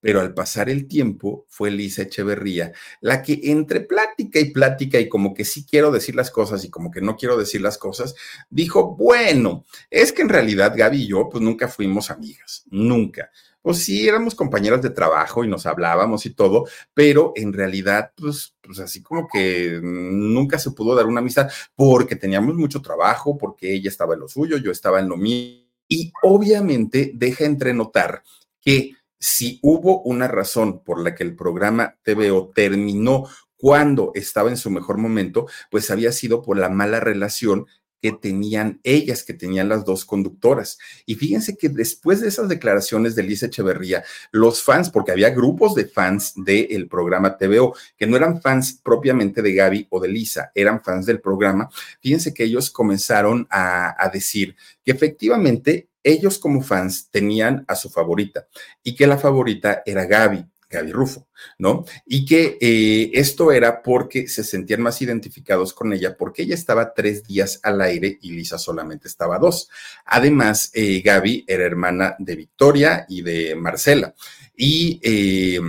Pero al pasar el tiempo fue Lisa Echeverría la que entre plática y plática y como que sí quiero decir las cosas y como que no quiero decir las cosas, dijo, bueno, es que en realidad Gaby y yo pues nunca fuimos amigas, nunca pues sí, éramos compañeras de trabajo y nos hablábamos y todo, pero en realidad, pues, pues así como que nunca se pudo dar una amistad porque teníamos mucho trabajo, porque ella estaba en lo suyo, yo estaba en lo mío. Y obviamente deja entrenotar que si hubo una razón por la que el programa TVO terminó cuando estaba en su mejor momento, pues había sido por la mala relación que tenían ellas, que tenían las dos conductoras. Y fíjense que después de esas declaraciones de Lisa Echeverría, los fans, porque había grupos de fans del programa TVO, que no eran fans propiamente de Gaby o de Lisa, eran fans del programa, fíjense que ellos comenzaron a, a decir que efectivamente ellos como fans tenían a su favorita y que la favorita era Gaby Gaby Rufo, ¿no? Y que eh, esto era porque se sentían más identificados con ella, porque ella estaba tres días al aire y Lisa solamente estaba dos. Además, eh, Gaby era hermana de Victoria y de Marcela. Y eh,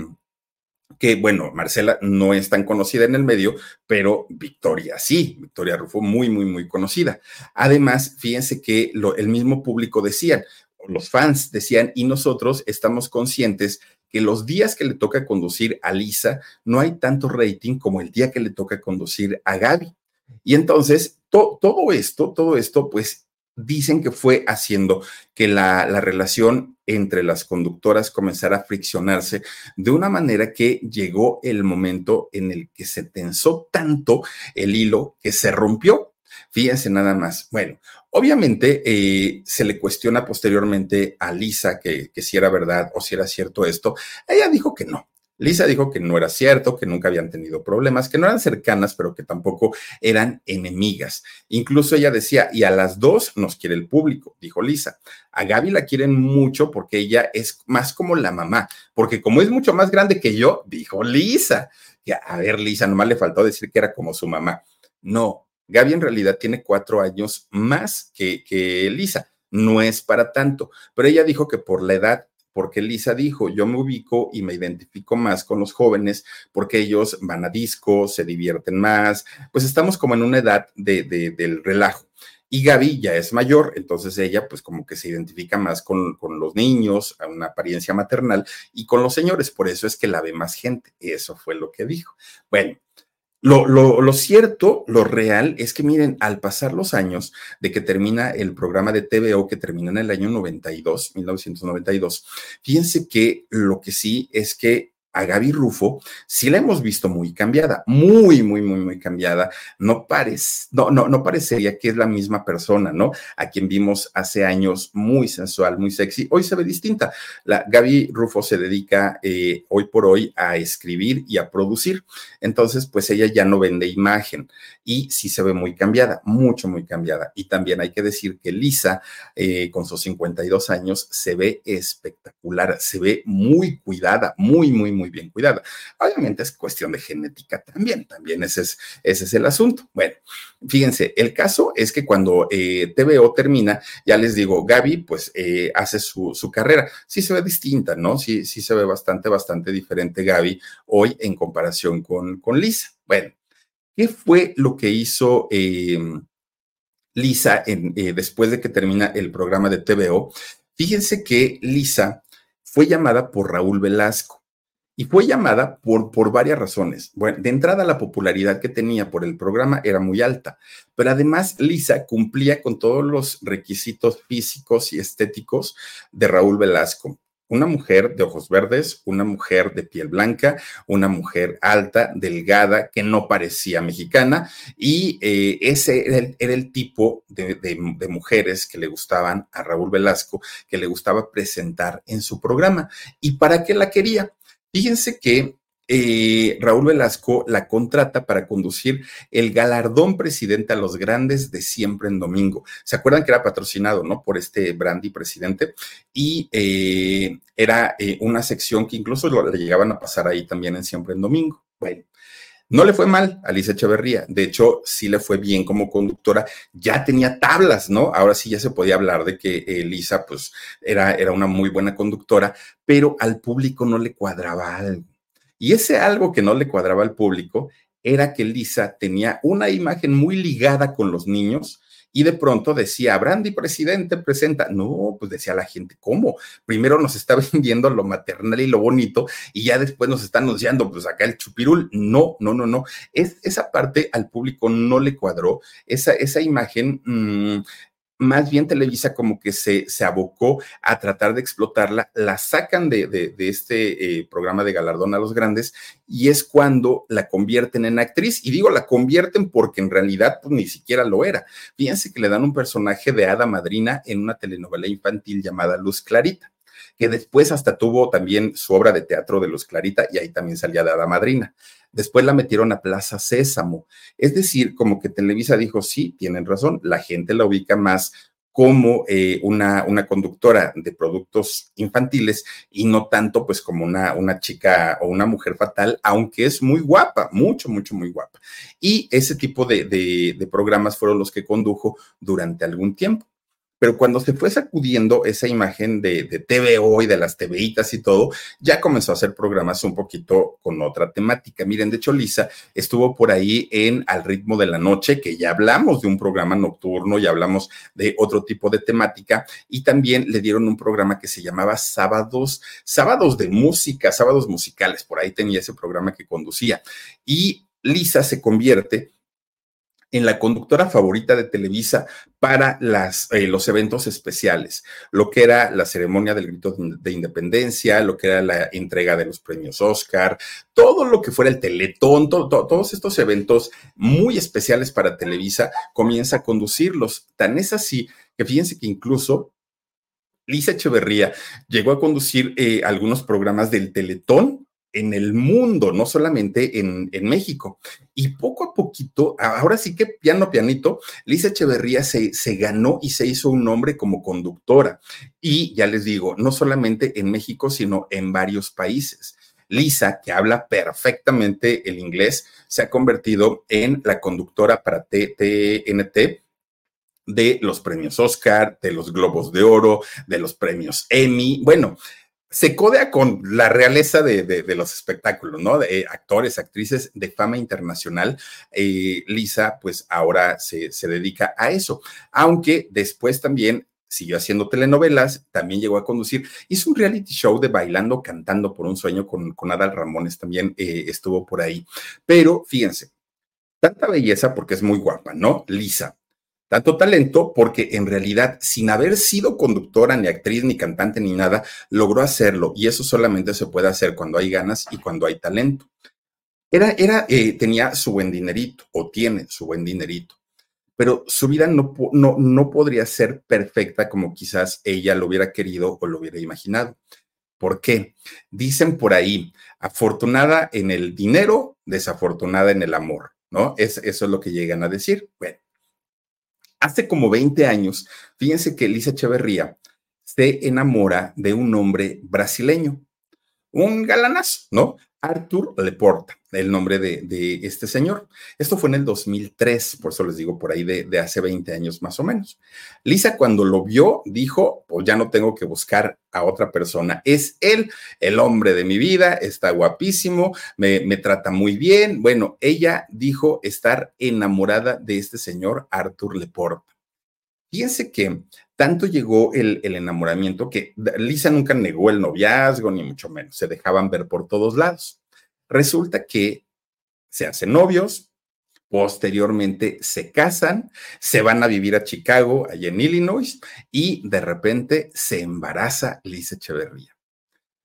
que, bueno, Marcela no es tan conocida en el medio, pero Victoria sí, Victoria Rufo muy, muy, muy conocida. Además, fíjense que lo, el mismo público decían, los fans decían, y nosotros estamos conscientes que los días que le toca conducir a Lisa no hay tanto rating como el día que le toca conducir a Gaby. Y entonces, todo esto, todo esto, pues dicen que fue haciendo que la, la, relación entre las conductoras comenzara a friccionarse de una manera que llegó el momento en el que se tensó tanto el hilo que se rompió. Fíjense nada más. Bueno, obviamente eh, se le cuestiona posteriormente a Lisa que, si era verdad o si era cierto esto. Ella dijo que no, Lisa dijo que no era cierto, que nunca habían tenido problemas, que no eran cercanas, pero que tampoco eran enemigas. Incluso ella decía, y a las dos nos quiere el público, dijo Lisa. A Gaby la quieren mucho porque ella es más como la mamá, porque como es mucho más grande que yo, dijo Lisa. Que, a ver, Lisa, nomás le faltó decir que era como su mamá. No, Gaby en realidad tiene cuatro años más que, que Lisa. No es para tanto, pero ella dijo que por la edad porque Lisa dijo, yo me ubico y me identifico más con los jóvenes porque ellos van a discos, se divierten más, pues estamos como en una edad de, del relajo. Y Gaby ya es mayor, entonces ella pues como que se identifica más con, con, los niños, a una apariencia maternal y con los señores, por eso es que la ve más gente. Eso fue lo que dijo. Bueno, lo, cierto, lo real, es que miren, al pasar los años de que termina el programa de TVO, que termina en el año 92, 1992, fíjense que lo que sí es que a Gaby Rufo, sí la hemos visto muy cambiada, muy, muy, muy, muy cambiada. No, parece, no, no, no parecería que es la misma persona, ¿no? A quien vimos hace años muy sensual, muy sexy. Hoy se ve distinta. La Gaby Rufo se dedica eh, hoy por hoy a escribir y a producir. Entonces, pues ella ya no vende imagen y sí se ve muy cambiada, mucho, muy cambiada. Y también hay que decir que Lisa, eh, con sus 52 años, se ve espectacular, se ve muy cuidada, muy, muy, muy bien cuidada. Obviamente es cuestión de genética también, también ese es, ese es el asunto. Bueno, fíjense, el caso es que cuando eh, TVO termina, ya les digo, Gaby pues eh, hace su, su, carrera. Sí se ve distinta, ¿no? Sí, sí se ve bastante, bastante diferente Gaby hoy en comparación con, con Lisa. Bueno, ¿qué fue lo que hizo... Eh, Lisa, eh, después de que termina el programa de TVO, fíjense que Lisa fue llamada por Raúl Velasco. Y fue llamada por, por varias razones. Bueno, de entrada la popularidad que tenía por el programa era muy alta, pero además Lisa cumplía con todos los requisitos físicos y estéticos de Raúl Velasco una mujer de ojos verdes, una mujer de piel blanca, una mujer alta, delgada, que no parecía mexicana, y eh, ese era el, tipo de, mujeres que le gustaban a Raúl Velasco, que le gustaba presentar en su programa. ¿Y para qué la quería? Fíjense que eh, Raúl Velasco la contrata para conducir el galardón presidente a los grandes de siempre en domingo. ¿Se acuerdan que era patrocinado, no? Por este Brandy presidente y eh, era eh, una sección que incluso le llegaban a pasar ahí también en siempre en domingo. Bueno. No le fue mal a Lisa Echeverría, de hecho sí le fue bien como conductora, ya tenía tablas, ¿no? Ahora sí ya se podía hablar de que Lisa pues era, era una muy buena conductora, pero al público no le cuadraba algo y ese algo que no le cuadraba al público era que Lisa tenía una imagen muy ligada con los niños y de pronto decía, Brandy presidente presenta. No, pues decía la gente, ¿cómo? Primero nos está [LAUGHS] vendiendo lo maternal y lo bonito y ya después nos está anunciando, pues acá el chupirul. No, no, no, no. Es, esa parte al público no le cuadró. Esa, esa imagen mm, más bien Televisa como que se, se abocó a tratar de explotarla, la sacan de, de, este eh, programa de galardón a los grandes y es cuando la convierten en actriz. Y digo, la convierten porque en realidad pues, ni siquiera lo era. Fíjense que le dan un personaje de hada madrina en una telenovela infantil llamada Luz Clarita que después hasta tuvo también su obra de teatro de Luz Clarita y ahí también salía de Hada Madrina. Después la metieron a Plaza Sésamo. Es decir, como que Televisa dijo, sí, tienen razón, la gente la ubica más como eh, una, una, conductora de productos infantiles y no tanto pues como una, una chica o una mujer fatal, aunque es muy guapa, mucho, mucho, muy guapa. Y ese tipo de, de programas fueron los que condujo durante algún tiempo pero cuando se fue sacudiendo esa imagen de, de TVO y de las TVitas y todo, ya comenzó a hacer programas un poquito con otra temática. Miren, de hecho, Lisa estuvo por ahí en Al ritmo de la noche, que ya hablamos de un programa nocturno, ya hablamos de otro tipo de temática, y también le dieron un programa que se llamaba Sábados, Sábados de Música, Sábados Musicales, por ahí tenía ese programa que conducía. Y Lisa se convierte en la conductora favorita de Televisa para eh, los eventos especiales, lo que era la ceremonia del grito de independencia, lo que era la entrega de los premios Oscar, todo lo que fuera el teletón, todos estos eventos muy especiales para Televisa, comienza a conducirlos. Tan es así que fíjense que incluso Lisa Echeverría llegó a conducir eh, algunos programas del Teletón en el mundo, no solamente en, en, México. Y poco a poquito, ahora sí que piano pianito, Lisa Echeverría se, se ganó y se hizo un nombre como conductora. Y ya les digo, no solamente en México, sino en varios países. Lisa, que habla perfectamente el inglés, se ha convertido en la conductora para TNT de los premios Oscar, de los Globos de Oro, de los premios Emmy. Bueno, se codea con la realeza de, los espectáculos, ¿no? De actores, actrices de fama internacional. Eh, Lisa, pues ahora se, dedica a eso, aunque después también siguió haciendo telenovelas, también llegó a conducir, hizo un reality show de bailando, cantando por un sueño con, con Adal Ramones, también eh, estuvo por ahí. Pero fíjense, tanta belleza porque es muy guapa, ¿no? Lisa, tanto talento porque en realidad, sin haber sido conductora, ni actriz, ni cantante, ni nada, logró hacerlo. Y eso solamente se puede hacer cuando hay ganas y cuando hay talento. Era, era, eh, tenía su buen dinerito, o tiene su buen dinerito, pero su vida no, no, no podría ser perfecta como quizás ella lo hubiera querido o lo hubiera imaginado. ¿Por qué? Dicen por ahí, afortunada en el dinero, desafortunada en el amor, ¿no? Es, eso es lo que llegan a decir. Bueno, Hace como 20 años, fíjense que Elisa Echeverría se enamora de un hombre brasileño, un galanazo, ¿no? Arthur Leporta, el nombre de, este señor. Esto fue en el 2003, por eso les digo, por ahí de, hace 20 años más o menos. Lisa cuando lo vio dijo, pues ya no tengo que buscar a otra persona, es él, el hombre de mi vida, está guapísimo, me, me trata muy bien. Bueno, ella dijo estar enamorada de este señor Arthur Leporta. Fíjense que tanto llegó el, enamoramiento que Lisa nunca negó el noviazgo, ni mucho menos, se dejaban ver por todos lados. Resulta que se hacen novios, posteriormente se casan, se van a vivir a Chicago, allá en Illinois, y de repente se embaraza Lisa Echeverría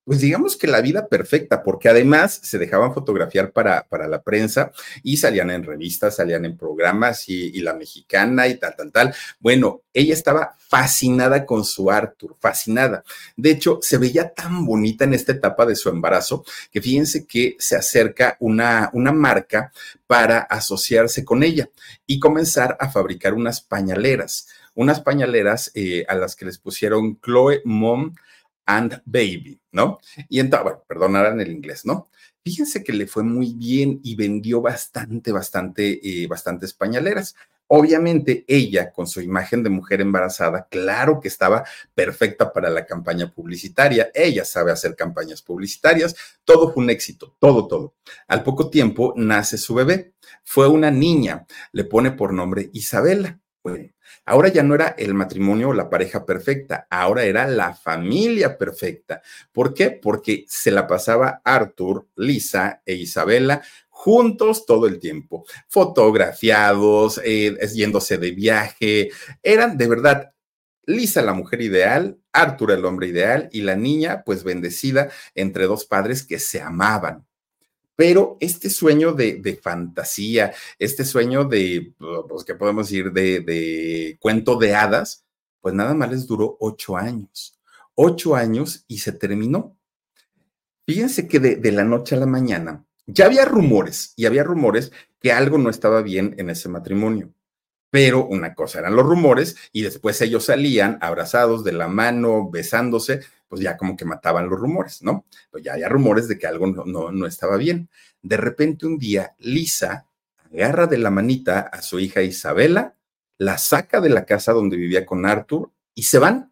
pues digamos que la vida perfecta, porque además se dejaban fotografiar para, para la prensa y salían en revistas, salían en programas y, la mexicana y tal, tal, tal. Bueno, ella estaba fascinada con su Arthur, fascinada. De hecho, se veía tan bonita en esta etapa de su embarazo que fíjense que se acerca una, una marca para asociarse con ella y comenzar a fabricar unas pañaleras, unas pañaleras eh, a las que les pusieron Chloe Mom and Baby, ¿no? Y entonces, bueno, perdonarán el inglés, ¿no? Fíjense que le fue muy bien y vendió bastante, bastante, eh, bastantes pañaleras. Obviamente ella, con su imagen de mujer embarazada, claro que estaba perfecta para la campaña publicitaria. Ella sabe hacer campañas publicitarias. Todo fue un éxito, todo, todo. Al poco tiempo nace su bebé. Fue una niña. Le pone por nombre Isabela. Bueno, Ahora ya no era el matrimonio o la pareja perfecta, ahora era la familia perfecta. ¿Por qué? Porque se la pasaba Arthur, Lisa e Isabela juntos todo el tiempo, fotografiados, eh, yéndose de viaje, eran de verdad Lisa la mujer ideal, Arthur el hombre ideal y la niña pues bendecida entre dos padres que se amaban. Pero este sueño de, fantasía, este sueño de, pues, ¿qué podemos decir? De, cuento de hadas, pues nada más les duró ocho años. Ocho años y se terminó. Fíjense que de, de la noche a la mañana ya había rumores y había rumores que algo no estaba bien en ese matrimonio. Pero una cosa eran los rumores y después ellos salían abrazados de la mano, besándose, pues ya como que mataban los rumores, ¿no? Pues ya había rumores de que algo no, no, estaba bien. De repente un día, Lisa agarra de la manita a su hija Isabela, la saca de la casa donde vivía con Arthur y se van.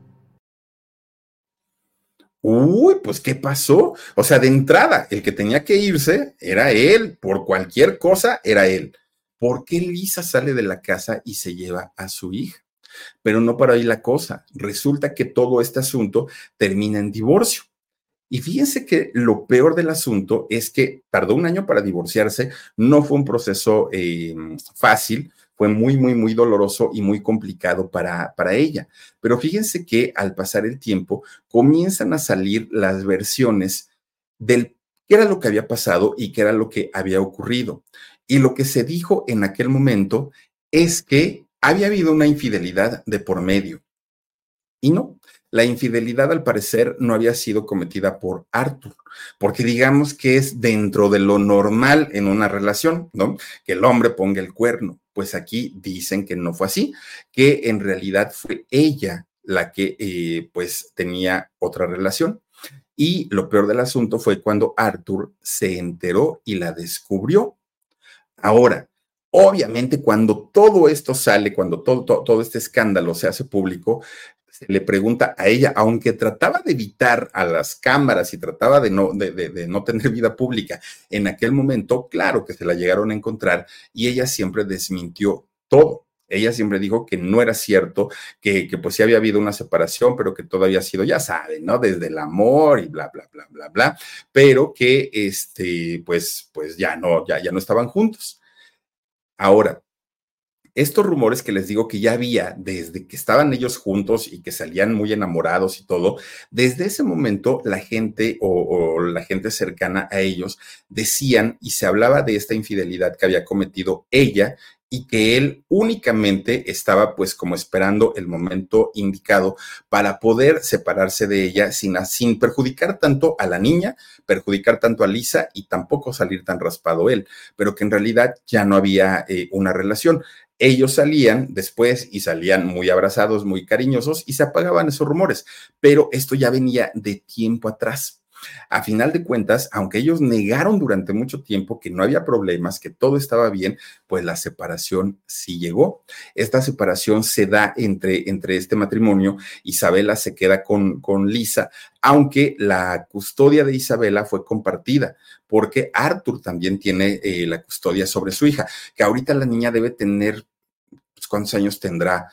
Uy, pues ¿qué pasó? O sea, de entrada, el que tenía que irse era él, por cualquier cosa era él. ¿Por qué Lisa sale de la casa y se lleva a su hija? Pero no para ahí la cosa. Resulta que todo este asunto termina en divorcio. Y fíjense que lo peor del asunto es que tardó un año para divorciarse, no fue un proceso eh, fácil, fue muy, muy, muy doloroso y muy complicado para, para ella. Pero fíjense que al pasar el tiempo comienzan a salir las versiones del qué era lo que había pasado y qué era lo que había ocurrido. Y lo que se dijo en aquel momento es que había habido una infidelidad de por medio. Y no, la infidelidad al parecer no había sido cometida por Arthur, porque digamos que es dentro de lo normal en una relación, ¿no? Que el hombre ponga el cuerno pues aquí dicen que no fue así, que en realidad fue ella la que eh, pues tenía otra relación. Y lo peor del asunto fue cuando Arthur se enteró y la descubrió. Ahora, obviamente cuando todo esto sale, cuando todo, todo este escándalo se hace público, le pregunta a ella, aunque trataba de evitar a las cámaras y trataba de no, de, no tener vida pública en aquel momento, claro que se la llegaron a encontrar y ella siempre desmintió todo. Ella siempre dijo que no era cierto, que, que pues sí había habido una separación, pero que todo había sido, ya saben, ¿no? Desde el amor y bla, bla, bla, bla, bla, pero que este, pues, pues ya no, ya, ya no estaban juntos. Ahora, estos rumores que les digo que ya había desde que estaban ellos juntos y que salían muy enamorados y todo, desde ese momento la gente o, la gente cercana a ellos decían y se hablaba de esta infidelidad que había cometido ella y que él únicamente estaba pues como esperando el momento indicado para poder separarse de ella sin, sin perjudicar tanto a la niña, perjudicar tanto a Lisa y tampoco salir tan raspado él, pero que en realidad ya no había eh, una relación Ellos salían después y salían muy abrazados, muy cariñosos y se apagaban esos rumores, pero esto ya venía de tiempo atrás. A final de cuentas, aunque ellos negaron durante mucho tiempo que no había problemas, que todo estaba bien, pues la separación sí llegó. Esta separación se da entre, entre este matrimonio. Isabela se queda con, con Lisa, aunque la custodia de Isabela fue compartida, porque Arthur también tiene eh, la custodia sobre su hija, que ahorita la niña debe tener, ¿cuántos años tendrá?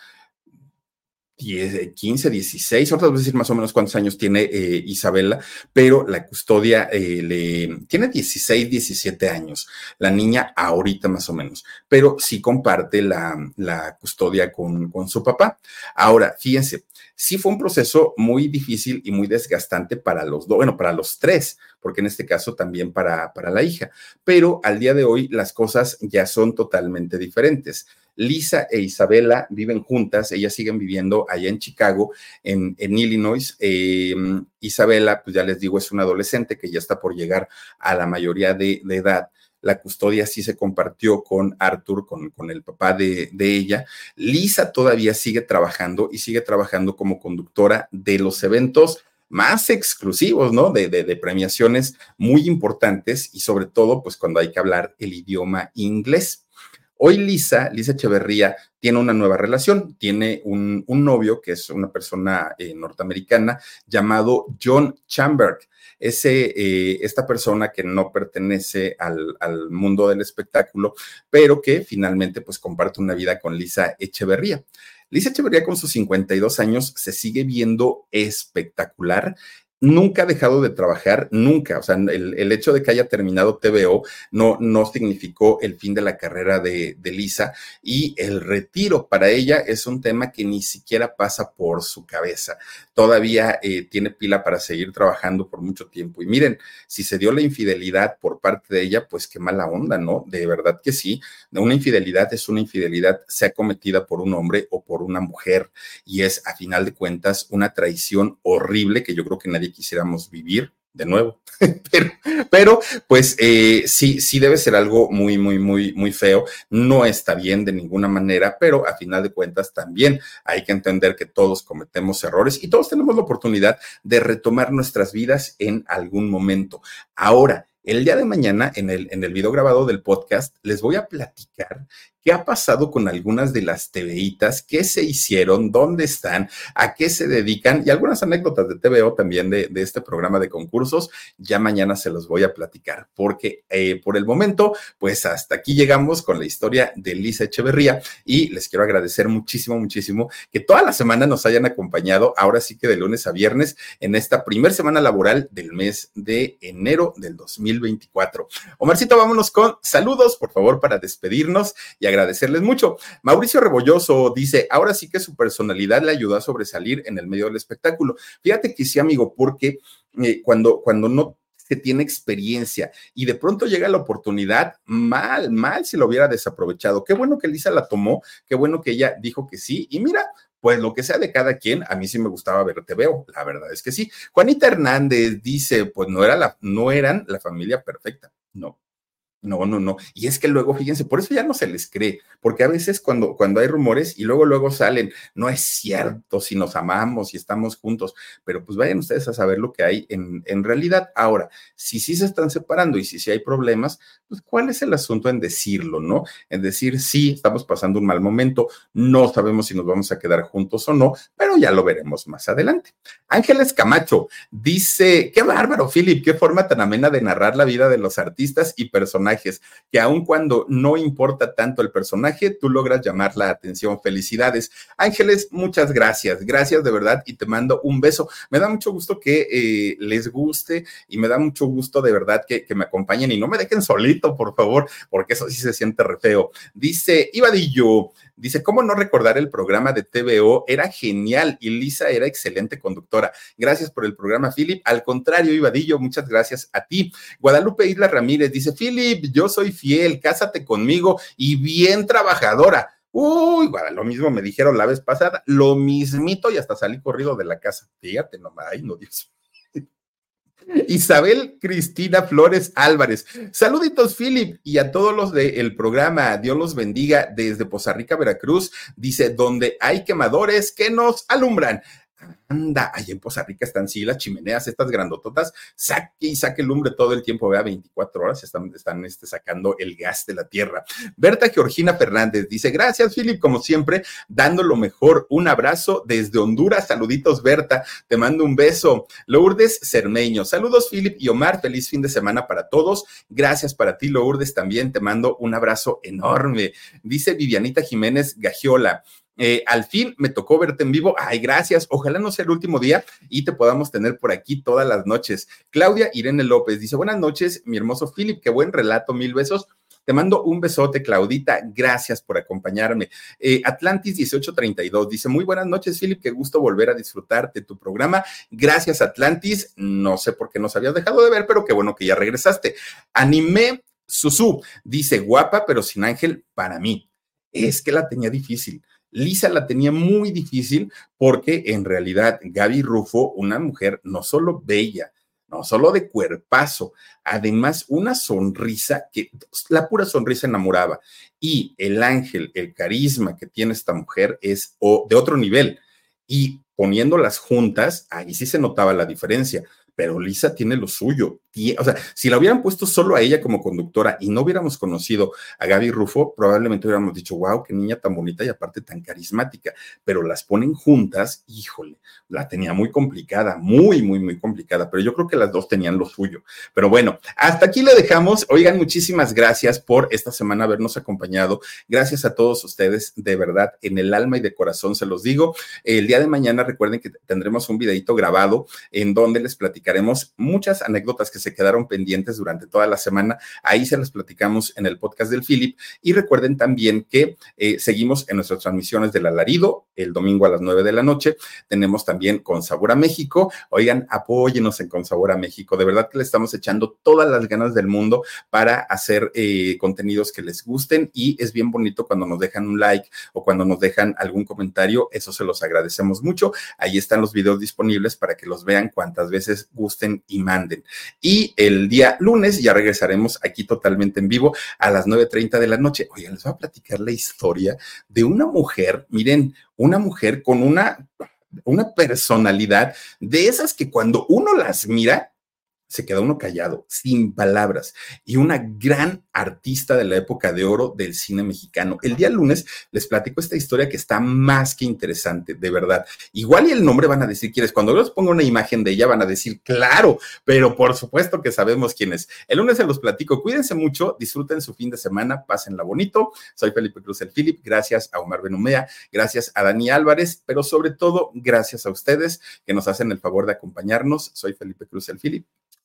10, 15, 16, ahorita voy a decir más o menos cuántos años tiene eh, Isabela, pero la custodia eh, le tiene 16, 17 años, la niña ahorita más o menos, pero sí comparte la, la custodia con, con su papá. Ahora, fíjense, sí fue un proceso muy difícil y muy desgastante para los dos, bueno, para los tres, porque en este caso también para, para la hija, pero al día de hoy las cosas ya son totalmente diferentes. Lisa e Isabela viven juntas, ellas siguen viviendo allá en Chicago, en, Illinois. Em, Isabela, pues ya les digo, es una adolescente que ya está por llegar a la mayoría de, edad la custodia sí se compartió con Arthur, con, el papá de, ella. Lisa todavía sigue trabajando y sigue trabajando como conductora de los eventos más exclusivos, ¿no? De, de, premiaciones muy importantes y sobre todo, pues cuando hay que hablar el idioma inglés. Hoy Lisa, Lisa Echeverría, tiene una nueva relación, tiene un, novio que es una persona eh, norteamericana llamado John Chamberg. Ese, eh, esta persona que no pertenece al, al, mundo del espectáculo, pero que finalmente pues comparte una vida con Lisa Echeverría. Lisa Echeverría con sus 52 años se sigue viendo espectacular nunca ha dejado de trabajar, nunca. O sea, el, hecho de que haya terminado TVO no, no significó el fin de la carrera de, de, Lisa y el retiro para ella es un tema que ni siquiera pasa por su cabeza. Todavía eh, tiene pila para seguir trabajando por mucho tiempo. Y miren, si se dio la infidelidad por parte de ella, pues qué mala onda, ¿no? De verdad que sí. Una infidelidad es una infidelidad, sea cometida por un hombre o por una mujer. Y es, a final de cuentas, una traición horrible que yo creo que nadie quisiéramos vivir de nuevo. [LAUGHS] pero, pero, pues eh, sí, sí debe ser algo muy, muy, muy, muy feo. No está bien de ninguna manera, pero a final de cuentas también hay que entender que todos cometemos errores y todos tenemos la oportunidad de retomar nuestras vidas en algún momento. Ahora, el día de mañana, en el, en el video grabado del podcast, les voy a platicar qué ha pasado con algunas de las TVitas, qué se hicieron, dónde están, a qué se dedican y algunas anécdotas de TVO también de, este programa de concursos. Ya mañana se los voy a platicar, porque eh, por el momento, pues hasta aquí llegamos con la historia de Lisa Echeverría y les quiero agradecer muchísimo, muchísimo que toda la semana nos hayan acompañado, ahora sí que de lunes a viernes, en esta primera semana laboral del mes de enero del 2024. Omarcito, vámonos con saludos, por favor, para despedirnos agradecerles mucho. Mauricio Rebolloso dice, ahora sí que su personalidad le ayudó a sobresalir en el medio del espectáculo. Fíjate que sí, amigo, porque eh, cuando, cuando no se tiene experiencia y de pronto llega la oportunidad, mal, mal si lo hubiera desaprovechado. Qué bueno que Lisa la tomó, qué bueno que ella dijo que sí. Y mira, pues lo que sea de cada quien, a mí sí me gustaba ver veo, la verdad es que sí. Juanita Hernández dice, pues no, era la, no eran la familia perfecta, no, no, no, no. Y es que luego, fíjense, por eso ya no se les cree, porque a veces cuando, cuando hay rumores y luego, luego salen, no es cierto si nos amamos y estamos juntos, pero pues vayan ustedes a saber lo que hay en, en realidad. Ahora, si sí se están separando y si sí hay problemas, pues cuál es el asunto en decirlo, ¿no? En decir, sí, estamos pasando un mal momento, no sabemos si nos vamos a quedar juntos o no, pero ya lo veremos más adelante. Ángeles Camacho dice, qué bárbaro, Philip, qué forma tan amena de narrar la vida de los artistas y que aun cuando no importa tanto el personaje, tú logras llamar la atención. Felicidades. Ángeles, muchas gracias. Gracias de verdad y te mando un beso. Me da mucho gusto que eh, les guste y me da mucho gusto de verdad que, me acompañen y no me dejen solito, por favor, porque eso sí se siente re feo. Dice Ibadillo, Dice, ¿cómo no recordar el programa de TVO? Era genial y Lisa era excelente conductora. Gracias por el programa, Philip. Al contrario, Ibadillo, muchas gracias a ti. Guadalupe Isla Ramírez dice, Philip, yo soy fiel, cásate conmigo y bien trabajadora. Uy, lo mismo me dijeron la vez pasada, lo mismito y hasta salí corrido de la casa. Fíjate nomás, ay, no, Dios. Isabel Cristina Flores Álvarez. Saluditos, Philip, y a todos los del programa. Dios los bendiga desde Poza Rica, Veracruz. Dice, donde hay quemadores que nos alumbran. Anda, allá en Poza Rica están sí las chimeneas, estas grandototas, saque y saque lumbre todo el tiempo, vea, 24 horas están, están este, sacando el gas de la tierra. Berta Georgina Fernández dice, gracias, Philip, como siempre, dando lo mejor. Un abrazo desde Honduras, saluditos, Berta, te mando un beso. Lourdes Cermeño, saludos, Philip y Omar, feliz fin de semana para todos. Gracias para ti, Lourdes, también te mando un abrazo enorme. Dice Vivianita Jiménez Gagiola. Eh, al fin me tocó verte en vivo. Ay, gracias. Ojalá no sea el último día y te podamos tener por aquí todas las noches. Claudia Irene López dice: Buenas noches, mi hermoso Philip. Qué buen relato, mil besos. Te mando un besote, Claudita. Gracias por acompañarme. Eh, Atlantis 1832 dice: Muy buenas noches, Philip. Qué gusto volver a disfrutar de tu programa. Gracias, Atlantis. No sé por qué nos habías dejado de ver, pero qué bueno que ya regresaste. Animé Susu dice: Guapa, pero sin ángel para mí. Es que la tenía difícil Lisa la tenía muy difícil porque en realidad Gaby Rufo, una mujer no solo bella, no solo de cuerpazo, además una sonrisa que la pura sonrisa enamoraba. Y el ángel, el carisma que tiene esta mujer es de otro nivel. Y poniéndolas juntas, ahí sí se notaba la diferencia pero Lisa tiene lo suyo. O sea, si la hubieran puesto solo a ella como conductora y no hubiéramos conocido a Gaby Rufo, probablemente hubiéramos dicho, wow, qué niña tan bonita y aparte tan carismática. Pero las ponen juntas, híjole, la tenía muy complicada, muy, muy, muy complicada. Pero yo creo que las dos tenían lo suyo. Pero bueno, hasta aquí le dejamos. Oigan, muchísimas gracias por esta semana habernos acompañado. Gracias a todos ustedes, de verdad, en el alma y de corazón se los digo. El día de mañana recuerden que tendremos un videito grabado en donde les platicamos platicaremos muchas anécdotas que se quedaron pendientes durante toda la semana. Ahí se las platicamos en el podcast del Philip. Y recuerden también que eh, seguimos en nuestras transmisiones del alarido el domingo a las 9 de la noche. Tenemos también Con Sabor a México. Oigan, apóyenos en Con Sabor a México. De verdad que le estamos echando todas las ganas del mundo para hacer eh, contenidos que les gusten y es bien bonito cuando nos dejan un like o cuando nos dejan algún comentario. Eso se los agradecemos mucho. Ahí están los videos disponibles para que los vean cuantas veces gusten y manden. Y el día lunes ya regresaremos aquí totalmente en vivo a las 9.30 de la noche. Oigan, les voy a platicar la historia de una mujer, miren, una mujer con una, una personalidad de esas que cuando uno las mira, se queda uno callado, sin palabras, y una gran artista de la época de oro del cine mexicano. El día lunes les platico esta historia que está más que interesante, de verdad. Igual y el nombre van a decir quién es. Cuando les pongo una imagen de ella van a decir, claro, pero por supuesto que sabemos quién es. El lunes se los platico. Cuídense mucho, disfruten su fin de semana, pásenla bonito. Soy Felipe Cruz el Philip, gracias a Omar Benumea, gracias a Dani Álvarez, pero sobre todo gracias a ustedes que nos hacen el favor de acompañarnos. Soy Felipe Cruz el Philip.